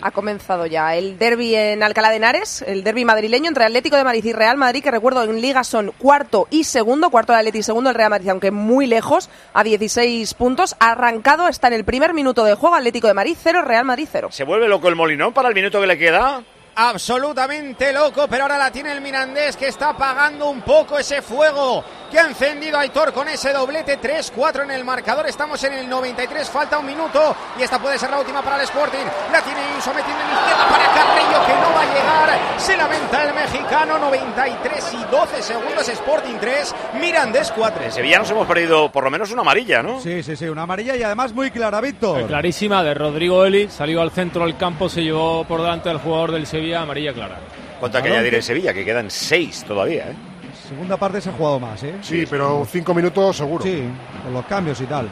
Ha comenzado ya el derby en Alcalá de Henares, el derby madrileño entre Atlético de Madrid y Real Madrid, que recuerdo en Liga son cuarto y segundo, cuarto el Atlético y segundo el Real Madrid, aunque muy lejos, a 16 puntos. Arrancado está en el primer minuto de juego Atlético de Madrid 0, Real Madrid 0. ¿Se vuelve loco el Molinón para el minuto que le queda? Absolutamente loco, pero ahora la tiene el Mirandés que está apagando un poco ese fuego que ha encendido Aitor con ese doblete 3-4 en el marcador. Estamos en el 93, falta un minuto y esta puede ser la última para el Sporting. La tiene sometiendo en izquierda para Carrillo que no va a llegar. Mexicano, 93 y 12 segundos, Sporting 3, Mirandés 4. En Sevilla nos hemos perdido por lo menos una amarilla, ¿no? Sí, sí, sí, una amarilla y además muy clara, Víctor. Clarísima de Rodrigo Eli, salió al centro del campo, se llevó por delante al jugador del Sevilla, amarilla clara. Cuanto hay que añadir en Sevilla, que quedan seis todavía, ¿eh? Segunda parte se ha jugado más, ¿eh? Sí, pero cinco minutos seguro. Sí, con los cambios y tal.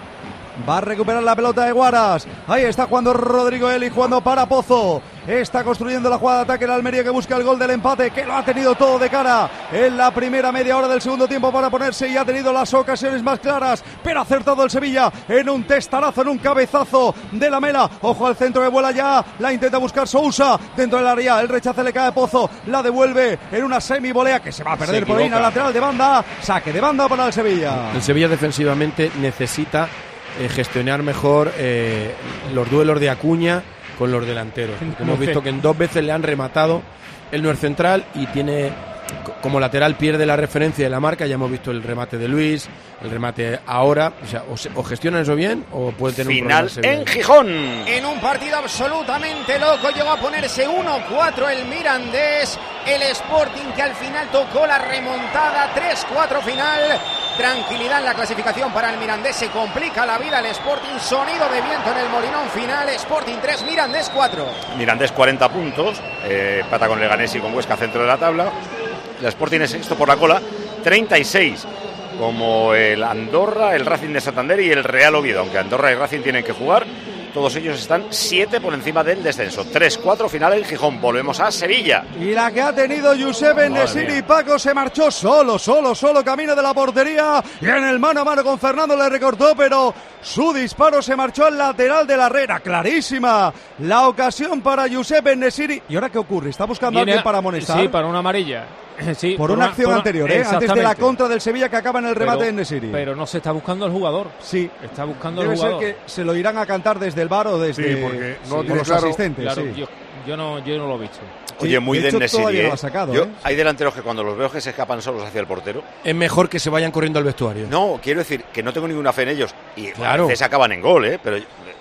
Va a recuperar la pelota de Guaras. Ahí está jugando Rodrigo Eli, jugando para Pozo. Está construyendo la jugada de ataque el Almería que busca el gol del empate, que lo ha tenido todo de cara en la primera media hora del segundo tiempo para ponerse y ha tenido las ocasiones más claras, pero ha acertado el Sevilla en un testarazo, en un cabezazo de la mela. Ojo al centro que vuela ya, la intenta buscar Sousa dentro del área, el rechace le cae a Pozo, la devuelve en una semi-volea que se va a perder por ahí en la lateral de banda. Saque de banda para el Sevilla. El Sevilla defensivamente necesita eh, gestionar mejor eh, los duelos de Acuña con los delanteros. Porque hemos visto que en dos veces le han rematado. Él no es central y tiene co- como lateral pierde la referencia de la marca. Ya hemos visto el remate de Luis, el remate ahora. O sea, o, se- o gestionan eso bien o puede tener un problema. el en. Gijón. En un partido absolutamente loco llegó a ponerse 1-4 el Mirandés, el Sporting que al final tocó la remontada 3-4 final. Tranquilidad en la clasificación para el Mirandés, se complica la vida el Sporting, sonido de viento en el Molinón final, Sporting 3, Mirandés 4. Mirandés 40 puntos, eh, empata con Leganés y con Huesca centro de la tabla. El Sporting es sexto por la cola, 36 como el Andorra, el Racing de Santander y el Real Oviedo, aunque Andorra y Racing tienen que jugar. Todos ellos están 7 por encima del descenso. 3-4 final en Gijón. Volvemos a Sevilla. Y la que ha tenido Josep Enesiri Paco se marchó solo, solo, solo camino de la portería. Y en el mano a mano con Fernando le recortó, pero su disparo se marchó al lateral de la Herrera. Clarísima la ocasión para Josep Enesiri. ¿Y ahora qué ocurre? ¿Está buscando a alguien para amonestar? Sí, para una amarilla. Sí, por, una acción por una- anterior, ¿eh? Antes de la contra del Sevilla que acaba en el remate Pero- de Enesiri. Pero no se está buscando al jugador. Sí. Está buscando Debe al ser jugador. que se lo irán a cantar desde el bar o desde Sí, porque no los claro. asistentes. Claro, sí. yo, yo no, yo no lo he visto. Oye, muy de de hecho, Nesiri, ¿eh? lo ha sacado, Yo- ¿eh? Hay delanteros que cuando los veo que se escapan solos hacia el portero. Es mejor que se vayan corriendo al vestuario. No, quiero decir que no tengo ninguna fe en ellos. Y Claro. a veces acaban en gol, ¿eh? Pero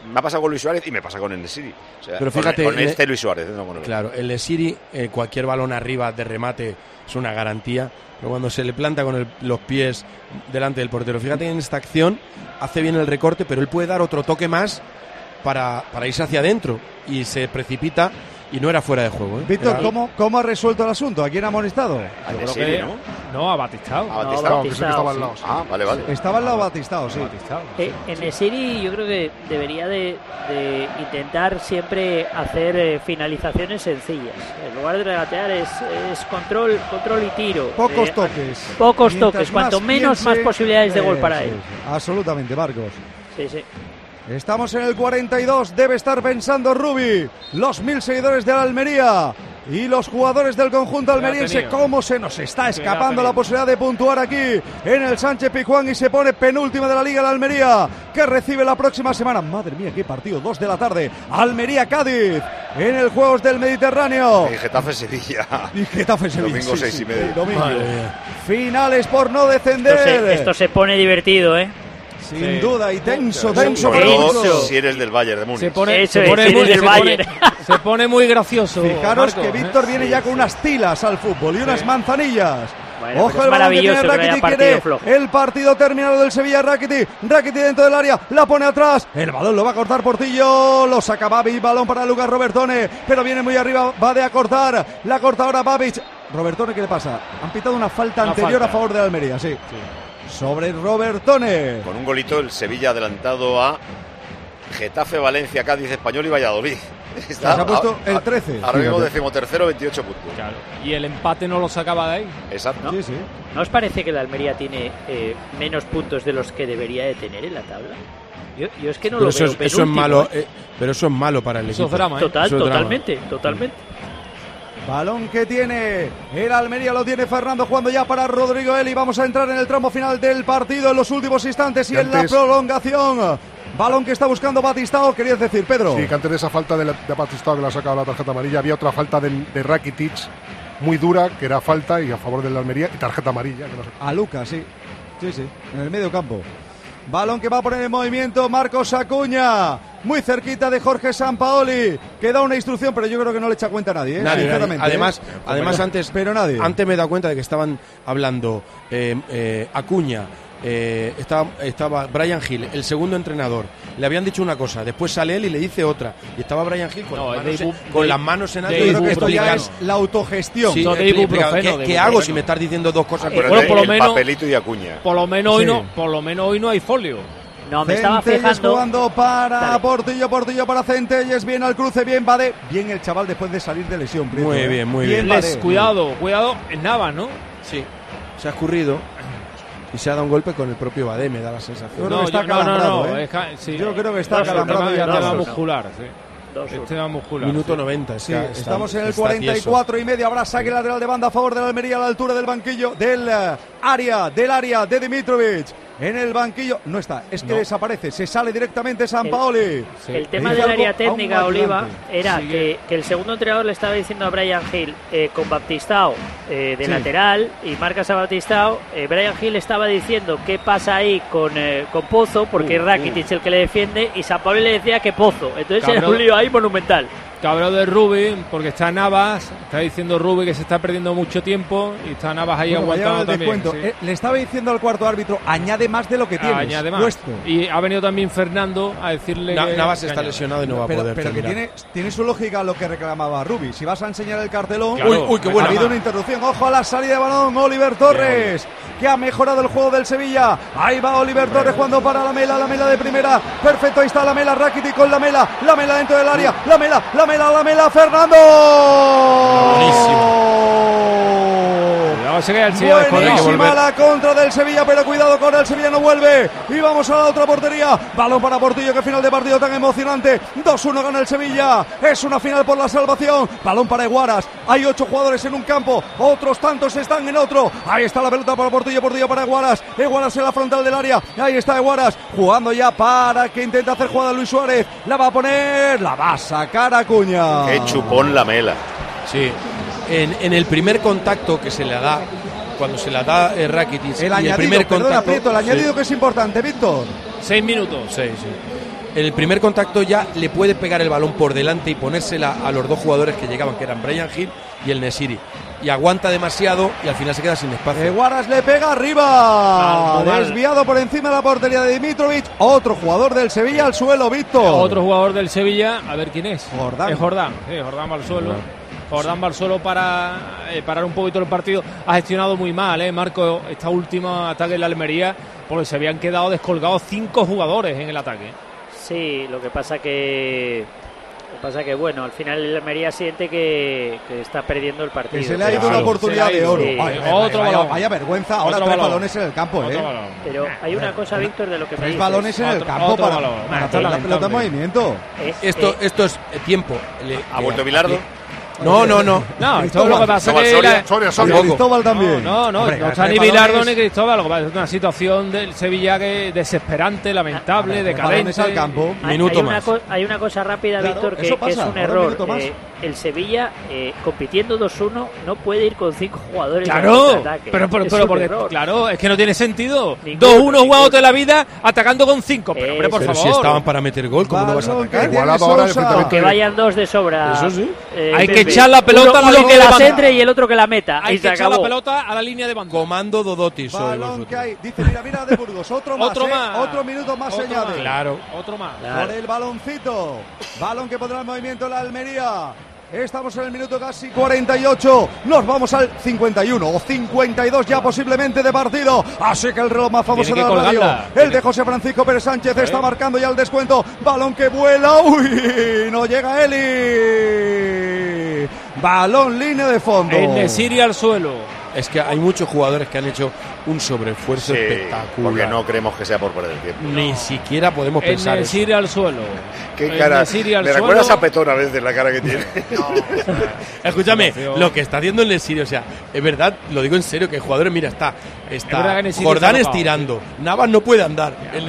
me ha pasado con Luis Suárez y me pasa con Enesiri. O sea, Pero fíjate, con, este Luis Suárez, no con el Claro, el Lesiri, eh, cualquier balón arriba de remate es una garantía, pero cuando se le planta con el- los pies delante del portero, fíjate en esta acción, hace bien el recorte, pero él puede dar otro toque más para, para irse hacia adentro y se precipita y no era fuera de juego. ¿eh? Víctor, ¿cómo, ¿cómo ha resuelto el asunto? ¿A quién ha amonestado? Al Yo creo Nesiri, que- ¿no? No, a Batistao. A Batistao. No, que estaba al lado, sí. Ah, vale, vale. Estaba al lado Batistao, sí. Eh, en Nesiri yo creo que debería de, de intentar siempre hacer eh, finalizaciones sencillas. En lugar de regatear es, es control, control y tiro. Pocos Eh, toques. Pocos Mientras toques. Cuanto más menos, piense, más posibilidades de gol eh, para sí, él. sí. Absolutamente, Marcos. Sí, sí. Estamos en el 42, debe estar pensando Rubi, los mil seguidores de la Almería y los jugadores del conjunto almeriense, cómo se nos está la escapando la posibilidad de puntuar aquí en el Sánchez Pijuán y se pone penúltima de la Liga de Almería, que recibe la próxima semana. Madre mía, qué partido, dos de la tarde, Almería-Cádiz, en el Juegos del Mediterráneo. Y Getafe Sevilla. Y Getafe Sevilla. Domingo sí, seis sí, y medio. domingo. Finales por no Esto descender. se, esto se pone divertido, ¿eh? Sin Sí. duda, y tenso, tenso. si eres del Bayern de Múnich. Se pone, Eso se pone muy, del se pone- Bayern. se pone muy gracioso. Fijaros Marco, que ¿eh? Víctor viene ya con unas tilas al fútbol y unas manzanillas. Bueno, Ojo pero es el balón que tiene maravilloso que Rakitic, partido quiere flojo. el partido terminado del Sevilla Rakitic, Rakitic dentro del área, la pone atrás, el balón lo va a cortar Portillo, lo saca Babic, balón para Lucas Robertone, pero viene muy arriba, va de a cortar, la corta ahora Babic. Robertone, ¿qué le pasa? Han pitado una falta Una anterior falta. a favor de Almería, sí. Sobre Robertone. Con un golito el Sevilla adelantado a Getafe, Valencia, Cádiz, Español y Valladolid. Está Se ha puesto a- el a- 13. Ahora mismo Fíjate. decimotercero, 28 puntos. Claro. Y el empate no lo sacaba de ahí. Exacto. Sí, sí. ¿No os parece que la Almería tiene eh, menos puntos de los que debería de tener en la tabla? Yo, yo es que no pero lo eso, veo es, eso es malo, ¿eh? eh, pero eso es malo para el Eso equipo. es drama, ¿eh? Total, Eso es drama. totalmente, totalmente. Balón que tiene el Almería, lo tiene Fernando jugando ya para Rodrigo Eli. Vamos a entrar en el tramo final del partido en los últimos instantes y Y en la prolongación. Balón que está buscando Batistao, querías decir, Pedro. Sí, que antes de esa falta de, la- de Batistao que le ha sacado la tarjeta amarilla, había otra falta de, de Rakitic muy dura, que era falta y a favor del Almería, y tarjeta amarilla. Que no sé. A Lucas, sí. Sí, sí, en el medio campo. Balón que va a poner en movimiento Marcos Acuña. Muy cerquita de Jorge Sampaoli. Que da una instrucción, pero yo creo que no le echa cuenta a nadie, ¿eh? Nadie, sinceramente. nadie. Además, ¿eh? además antes, Pero nadie. antes me he dado cuenta de que estaban hablando eh, eh, Acuña, eh, estaba, estaba Brian Hill, el segundo entrenador. Le habían dicho una cosa, después sale él y le dice otra. Y estaba Brian Hill con, No, las, manos, con de- las manos en alto. Yo creo que esto ya es la autogestión. Sí, No, de explica, ibuprofeno, ¿qué, de qué hago si me estás diciendo dos cosas? Acuérdate, Bueno, por lo menos- papelito y Acuña. Por lo menos hoy no, por lo menos hoy no hay folio. No, me estaba fijando. jugando para Dale. Portillo, Portillo para Centelles, bien al cruce, bien Bade. Bien el chaval después de salir de lesión. Prieto, Muy ¿eh? bien, muy bien. Les- Bade. cuidado, cuidado, es Navas, ¿no? Sí, se ha escurrido y se ha dado un golpe con el propio Badé, me da la sensación. Yo creo que está yo- no, no, no, ¿eh? es ca- sí. Yo creo que está acalambrado tema Navas. muscular, sí. Dos, Es tema muscular. Minuto sí. 90. Sí, está- estamos en el está 44 y medio. Habrá saque lateral de banda a favor del Almería a la altura del banquillo del eh, área, del área de Dimitrovic. En el banquillo no está, es que No. desaparece, se sale directamente San Paoli. Sí. El tema del área técnica, Oliva, era que, que el segundo entrenador le estaba diciendo a Brian Hill eh, con Baptistao eh, de Sí. lateral y marcas a Baptistao. eh, Brian Hill estaba diciendo qué pasa ahí con, eh, con Pozo, porque Uh, es Rakitic el que le defiende, y San Pablo le decía que Pozo. Entonces era Cabrón. un lío ahí monumental. Cabrón de Rubin, porque está Navas, está diciendo Rubin que se está perdiendo mucho tiempo y está Navas ahí Bueno, aguantando también. sí. Eh, le estaba diciendo al cuarto árbitro, añade más de lo que tienes. Añade más. puesto. Y ha venido también Fernando a decirle Na- que- Navas que está añade. lesionado y no va a pero, poder pero que tiene, tiene su lógica lo que reclamaba Rubi. Si vas a enseñar el cartelón, Claro. Uy, uy, qué buena ha habido una interrupción. Ojo a la salida de balón, Oliver Torres, que ha mejorado el juego del Sevilla. Ahí va Oliver Torres jugando para la mela, la mela de primera. Perfecto, ahí está la mela, Rakitic con la mela, la mela dentro del área, la mela, la mela, la mela, Fernando. Cuidado, se queda el Sevilla. Buenísima la contra del Sevilla, pero cuidado con el Sevilla, no vuelve. Y vamos a la otra portería. Balón para Portillo, que final de partido tan emocionante. 2-1 gana el Sevilla. Es una final por la salvación. Balón para Eguaras. Hay ocho jugadores en un campo, otros tantos están en otro. Ahí está la pelota para Portillo, Portillo para Eguaras. Eguaras en la frontal del área. Ahí está Eguaras jugando ya para que intente hacer jugada Luis Suárez. La va a poner, la va a sacar Acuña. Qué chupón la mela. Sí. En, en el primer contacto que se le da, cuando se la da eh, Rakitic, El y añadido, el primer perdona, contacto, Prieto, el Sí. añadido que es importante, Víctor. Seis minutos. Sí, sí. En el primer contacto ya le puede pegar el balón por delante y ponérsela a los dos jugadores que llegaban, que eran Brian Hill y el Nesiri. Y aguanta demasiado y al final se queda sin espacio. Eguaras le pega arriba. Desviado por encima de la portería de Dimitrovic. Otro jugador del Sevilla al suelo, Víctor. Otro jugador del Sevilla, a ver quién es. Jordán. Es Jordán, sí, Jordán va al suelo. Jordán al suelo para eh, parar un poquito el partido. Ha gestionado muy mal, ¿eh, Marco? Esta última ataque en la Almería, porque se habían quedado descolgados cinco jugadores en el ataque. Sí, lo que pasa que. Lo que pasa que, bueno, al final el Almería siente que, que está perdiendo el partido. Que se le ha ido Claro, una oportunidad ha de ido. oro. Sí. Ay, Otro vaya, balón. vaya vergüenza. Ahora Otro tres balón. balones en el campo, ¿eh? Pero hay una cosa, Víctor, de lo que me Tres dices. balones en el Otro- campo otro para, balón. para Ah, hacer la pelota en movimiento. Es- Esto, eh, esto es eh, tiempo. Le- ¿Ha vuelto Bilardo? No, no, no. No, esto lo que pasa No, que Soria, Soria, Soria. Cristóbal también. No, no, Hombre, no tres está ni Bilardo ni Cristóbal. Lo que pasa es una situación del Sevilla que desesperante, lamentable, Tres decadente. al campo. Hay, Minuto hay una más. co- hay una cosa rápida, Claro, Víctor, que, que es un error. Eh, el Sevilla, eh, compitiendo 2-1, no puede ir con cinco jugadores al Claro, contraataque. pero, pero, Es pero porque, error. claro, es que no tiene sentido. Ninguno, 2-1 jugado ninguno. toda la vida atacando con 5. Pero, hombre, por Pero favor. si estaban para meter gol, ¿cómo no vas a atacar? Que vayan dos de sobra. Eso sí. eh, Hay que. Echar la pelota Uno, a la uno línea que de la centre y el otro que la meta. Hay y que se echar la acabó. pelota a la línea de banda. Comando Dodoti sois Balón que hay. Dice, mira, mira de Burgos. Otro más. Otro ¿eh? más. Otro minuto más Otro más. Claro. Otro más. Claro. Por el baloncito. Balón que pondrá en movimiento la Almería. Estamos en el minuto casi 48. Nos vamos al 51 o 52 ya posiblemente de partido. Así que el reloj más famoso de la radio. El de José Francisco Pérez Sánchez está marcando ya el descuento. Balón que vuela. Uy, no llega Eli. Balón línea de fondo. En Nesiri al suelo. Es que hay muchos jugadores que han hecho un sobreesfuerzo Sí, espectacular. porque no creemos que sea por perder tiempo. Ni siquiera podemos En pensar eso. Nesiri al suelo. Qué En cara. Nesiri al Me suelo. recuerdas a Petón a veces la cara que tiene. Escúchame, lo que está haciendo el Nesiri, o sea, es verdad, lo digo en serio, que jugadores, mira, está, Es está Nesiri Jordán estirando, Navas no puede andar, el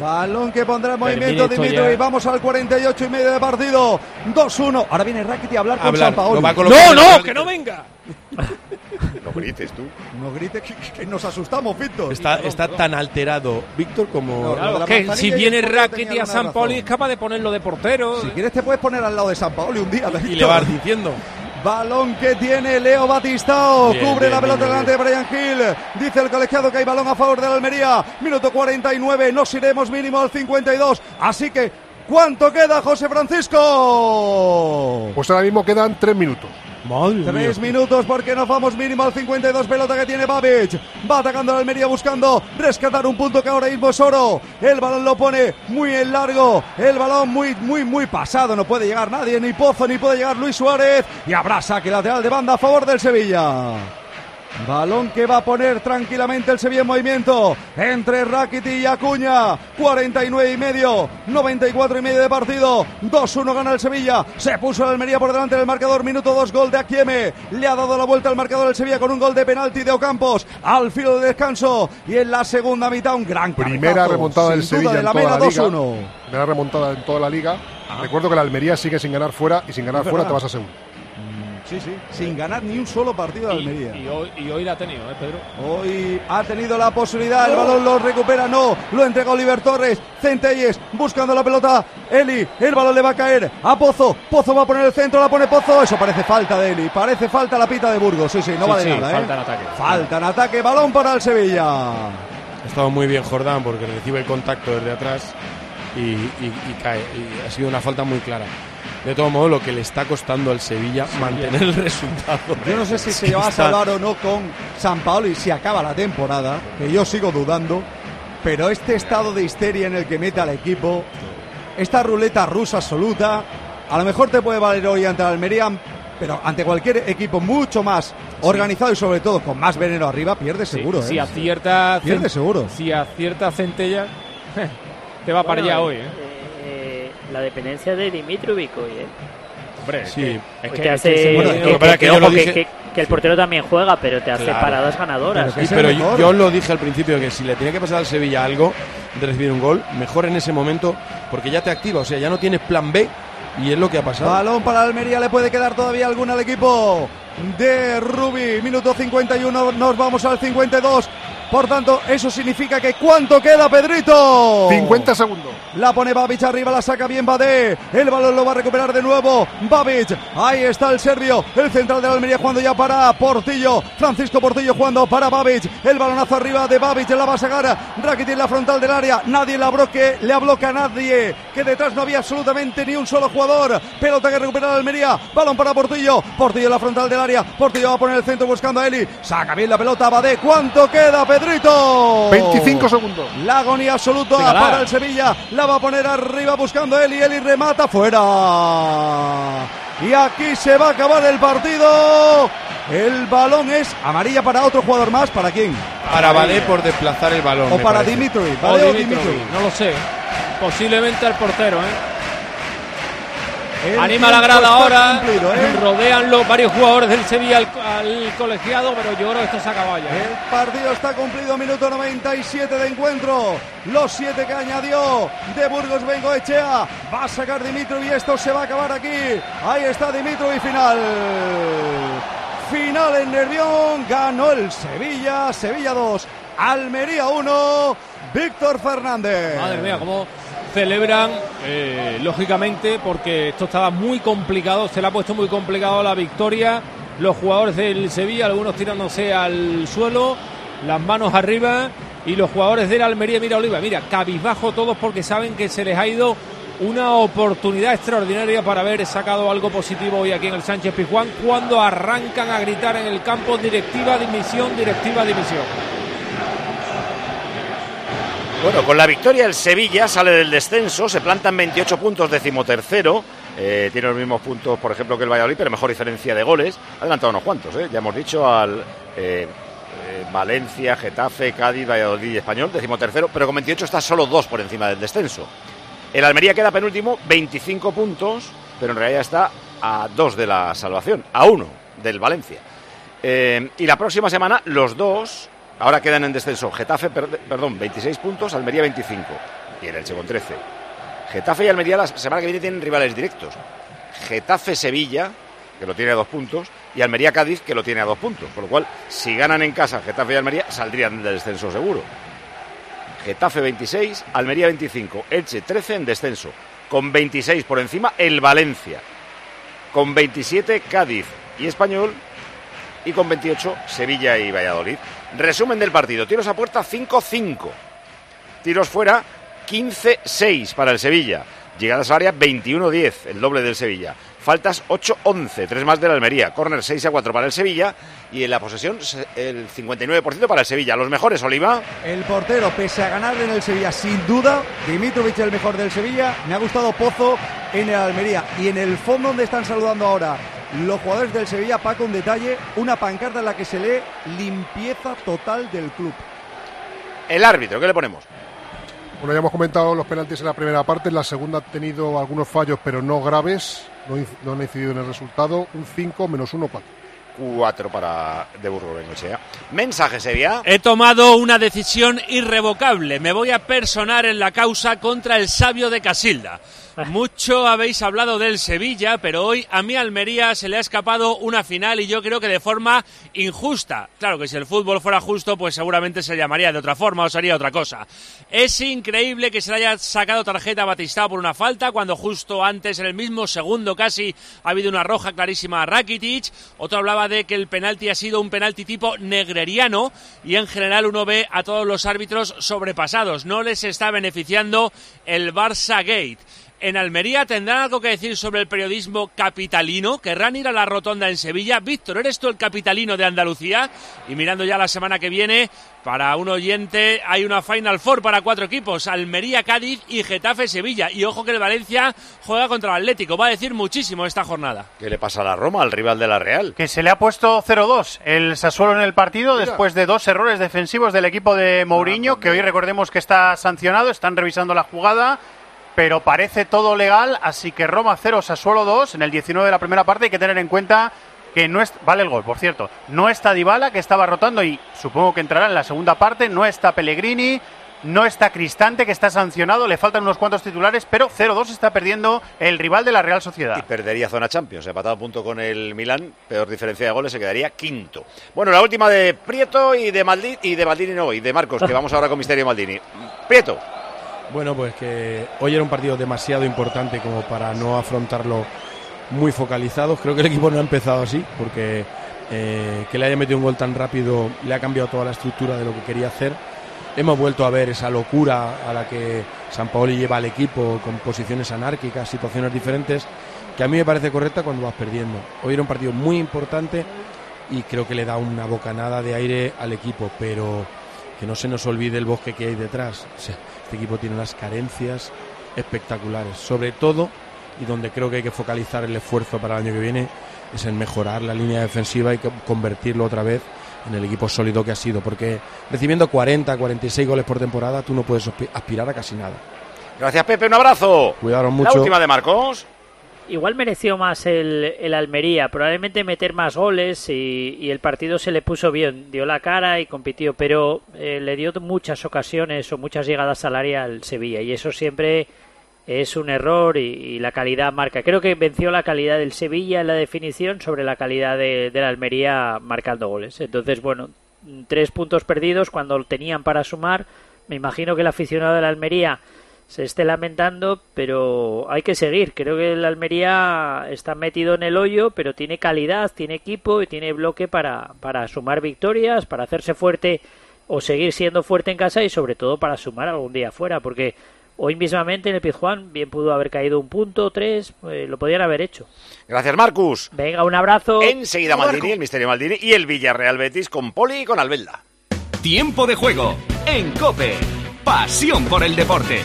Balón que pondrá en movimiento Dimitri. ya. Vamos al 48 y medio de partido. 2-1. Ahora viene Rakitic a hablar con Hablar, San ¡No, no! ¡Que no venga! No grites tú. No grites que, que nos asustamos, Víctor. Está, está tan alterado Víctor como... No, que si viene Rakitic a San Pauli es capaz de ponerlo de portero. Si quieres te puedes poner al lado de San Paolo un día. Y le vas diciendo. Balón que tiene Leo Batistao. Bien, Cubre bien, la pelota bien, delante de Brian Hill. Dice el colegiado que hay balón a favor de la Almería. Minuto 49. Nos iremos mínimo al 52. Así que, ¿cuánto queda, José Francisco? Pues ahora mismo quedan tres minutos. Tres minutos porque nos vamos mínimo al 52. Pelota que tiene Babic. Va atacando la Almería buscando rescatar un punto que ahora mismo es oro. El balón lo pone muy en largo. El balón muy, muy, muy pasado. No puede llegar nadie, ni Pozo, ni puede llegar Luis Suárez. Y habrá saque lateral de banda a favor del Sevilla. Balón que va a poner tranquilamente el Sevilla en movimiento entre Rakiti y Acuña. 49 y medio, 94 y medio de partido. 2-1 gana el Sevilla. Se puso el Almería por delante del marcador. Minuto 2, gol de Aquieme. Le ha dado la vuelta al marcador el Sevilla con un gol de penalti de Ocampos al filo de descanso. Y en la segunda mitad, un gran Primera cabezazo, remontada del Sevilla de en la toda la liga. 2-1. Primera remontada en toda la liga. Recuerdo que la Almería sigue sin ganar fuera y sin ganar fuera te vas a segundo. Sí, sí, sin ganar ni un solo partido de Y, Almería. y hoy, y hoy la ha tenido, ¿eh, Pedro? Hoy ha tenido la posibilidad, el balón lo recupera, no, lo entrega Oliver Torres, Centelles buscando la pelota, Eli, el balón le va a caer a Pozo, Pozo va a poner el centro, la pone Pozo, eso parece falta de Eli, parece falta la pita de Burgos, sí, sí, no Sí, vale sí, nada, ¿eh? falta en ataque. Falta en ataque, balón para el Sevilla. Ha estado muy bien Jordán porque recibe el contacto desde atrás y, y- y cae. Y ha sido una falta muy clara. De todo modo, lo que le está costando al Sevilla mantener el resultado. Yo no sé si se va a salvar o no con San Paolo y si acaba la temporada, que yo sigo dudando, pero este estado de histeria en el que mete al equipo, esta ruleta rusa absoluta, a lo mejor te puede valer hoy ante la Almería, pero ante cualquier equipo mucho más organizado y sobre todo con más veneno arriba, pierde seguro. Si ¿eh? acierta. Pierde seguro. Si acierta Centella, te va para Bueno, allá eh, hoy, ¿eh? La dependencia de Dimitrovic hoy, ¿eh? Hombre, Sí. es Pues que, te es que hace, que, el portero también juega, pero te hace Claro. paradas ganadoras. Pero Sí, pero yo, yo lo dije al principio que si le tenía que pasar al Sevilla algo de recibir un gol, mejor en ese momento porque ya te activa, o sea, ya no tienes plan B y es lo que ha pasado. Balón para Almería, le puede quedar todavía alguna al equipo de Rubi. Minuto 51, nos vamos al 52. Por tanto, eso significa que ¿cuánto queda, Pedrito? 50 segundos. La pone Babic arriba, la saca bien Badé. El balón lo va a recuperar de nuevo. Babic, ahí está el serbio. El central de la Almería jugando ya para Portillo. Francisco Portillo jugando para Babic. El balonazo arriba de Babic, la va a sacar Rakitic en la frontal del área. Nadie la bloque, le bloquea a nadie. Que detrás no había absolutamente ni un solo jugador. Pelota que recupera la Almería. Balón para Portillo. Portillo en la frontal del área. Portillo va a poner el centro buscando a Eli. Saca bien la pelota Badé. ¿Cuánto queda, Pedrito? 25 segundos. La agonía absoluta Venga, para la. el Sevilla. La va a poner arriba buscando Eli. Eli remata fuera. Y aquí se va a acabar el partido. El balón es amarilla para otro jugador más. ¿Para quién? Para Badé por desplazar el balón. O para parece. Dimitri. O ¿Vale o Dimitrovic, Dimitri? no lo sé. Posiblemente al portero, ¿eh? El Anima la grada ahora. cumplido, ¿eh? Rodean los varios jugadores del Sevilla al, al colegiado, pero yo creo que esto se acaba ya. ¿eh? El partido está cumplido, minuto 97 de encuentro. Los siete que añadió de Burgos Bengoechea. Va a sacar Dimitri y esto se va a acabar aquí. Ahí está Dimitri y final. Final en Nervión. Ganó el Sevilla. Sevilla 2. Almería 1. Víctor Fernández. Madre mía, cómo celebran, eh, lógicamente, porque esto estaba muy complicado, se le ha puesto muy complicado la victoria. Los jugadores del Sevilla, algunos tirándose al suelo, las manos arriba, y los jugadores de la Almería, mira Oliva, mira, cabizbajo todos porque saben que se les ha ido una oportunidad extraordinaria para haber sacado algo positivo hoy aquí en el Sánchez Pizjuán cuando arrancan a gritar en el campo directiva dimisión, directiva dimisión. Bueno, con la victoria el Sevilla sale del descenso, se planta en 28 puntos, decimotercero. Eh, tiene los mismos puntos, por ejemplo, que el Valladolid, pero mejor diferencia de goles. Ha adelantado unos cuantos, ¿eh? ya hemos dicho, al eh, eh, Valencia, Getafe, Cádiz, Valladolid y Español, decimotercero, pero con 28 está solo dos por encima del descenso. El Almería queda penúltimo, 25 puntos, pero en realidad está a dos de la salvación, a uno del Valencia. Y la próxima semana los dos Ahora quedan en descenso Getafe, per- perdón, 26 puntos, Almería 25 y el Elche con 13. Getafe y Almería la semana que viene tienen rivales directos. Getafe-Sevilla, que lo tiene a dos puntos, y Almería-Cádiz, que lo tiene a dos puntos. Por lo cual, si ganan en casa Getafe y Almería, saldrían del descenso seguro. Getafe 26, Almería 25, Elche 13 en descenso. Con 26 por encima el Valencia. Con 27 Cádiz y Español. Y con 28 Sevilla y Valladolid. Resumen del partido. Tiros a puerta 5-5. Tiros fuera 15-6 para el Sevilla. Llegadas al área 21-10, el doble del Sevilla. Faltas 8-11, tres más de la Almería. Corner 6-4 para el Sevilla. Y en la posesión se- el 59% para el Sevilla. Los mejores, Oliva. El portero, pese a ganarle en el Sevilla, sin duda, Dimitrovic el mejor del Sevilla. Me ha gustado Pozo en el Almería. Y en el fondo donde están saludando ahora los jugadores del Sevilla, Paco, un detalle, una pancarta en la que se lee limpieza total del club. El árbitro, ¿qué le ponemos? Bueno, ya hemos comentado los penaltis en la primera parte. En la segunda ha tenido algunos fallos, pero no graves. No, han incidido en el resultado. Un 5 menos 1, 4. 4 para de Burgos Bengoechea. Mensaje, Sevilla. He tomado una decisión irrevocable. Me voy a personar en la causa contra el sabio de Casilda. Mucho habéis hablado del Sevilla, pero hoy a mi Almería se le ha escapado una final y yo creo que de forma injusta. Claro que si el fútbol fuera justo, pues seguramente se llamaría de otra forma o sería otra cosa. Es increíble que se le haya sacado tarjeta a Batistao por una falta cuando justo antes, en el mismo segundo casi, ha habido una roja clarísima a Rakitic. Otro hablaba de que el penalti ha sido un penalti tipo negreriano y en general uno ve a todos los árbitros sobrepasados. No les está beneficiando el Barça Gate. En Almería tendrán algo que decir sobre el periodismo capitalino. Querrán ir a la rotonda en Sevilla. Víctor, ¿eres tú el capitalino de Andalucía? Y mirando ya la semana que viene, para un oyente hay una Final Four para cuatro equipos. Almería, Cádiz y Getafe, Sevilla. Y ojo que el Valencia juega contra el Atlético. Va a decir muchísimo esta jornada. ¿Qué le pasa a la Roma, al rival de la Real? Que se le ha puesto 0-2 el Sassuolo en el partido después de dos errores defensivos del equipo de Mourinho, que hoy recordemos que está sancionado, están revisando la jugada, pero parece todo legal, así que Roma 0, Sassuolo 2 en el 19 de la primera parte. Hay que tener en cuenta que no es, vale el gol, por cierto, no está Dybala, que estaba rotando y supongo que entrará en la segunda parte, no está Pellegrini, no está Cristante, que está sancionado, le faltan unos cuantos titulares, pero 0-2 está perdiendo el rival de la Real Sociedad. Perdería zona Champions, empatado a punto con el Milán, peor diferencia de goles, se quedaría quinto. Bueno, la última de Prieto y de Maldini, y de Maldini no, y de Marcos, que vamos ahora con Misterio Maldini. Prieto. Bueno, pues que hoy era un partido demasiado importante como para no afrontarlo muy focalizados. Creo que el equipo no ha empezado así, porque eh, que le haya metido un gol tan rápido le ha cambiado toda la estructura de lo que quería hacer. Hemos vuelto a ver esa locura a la que San Paoli lleva al equipo con posiciones anárquicas, situaciones diferentes, que a mí me parece correcta cuando vas perdiendo. Hoy era un partido muy importante y creo que le da una bocanada de aire al equipo, pero que no se nos olvide el bosque que hay detrás. Este equipo tiene unas carencias espectaculares, sobre todo, y donde creo que hay que focalizar el esfuerzo para el año que viene, es en mejorar la línea defensiva y co- convertirlo otra vez en el equipo sólido que ha sido, porque recibiendo 40, 46 goles por temporada, tú no puedes aspi- aspirar a casi nada. Gracias, Pepe, un abrazo. Cuidaron La mucho. última de Marcos. Igual mereció más el, el Almería, probablemente meter más goles y, el partido se le puso bien, dio la cara y compitió, pero eh, le dio muchas ocasiones o muchas llegadas al área al Sevilla y eso siempre es un error y, y la calidad marca. Creo que venció la calidad del Sevilla en la definición sobre la calidad de, de la Almería marcando goles. Entonces, bueno, tres puntos perdidos cuando tenían para sumar. Me imagino que el aficionado de la Almería se esté lamentando, pero hay que seguir. Creo que el Almería está metido en el hoyo, pero tiene calidad, tiene equipo y tiene bloque para, para sumar victorias, para hacerse fuerte o seguir siendo fuerte en casa y sobre todo para sumar algún día fuera, porque hoy mismamente en el Pizjuán bien pudo haber caído un punto, tres, eh, lo podían haber hecho. Gracias, Marcus. Venga, un abrazo. Enseguida Maldini, el Misterio Maldini y el Villarreal Betis con Poli y con Albelda. Tiempo de juego en Cope. Pasión por el deporte.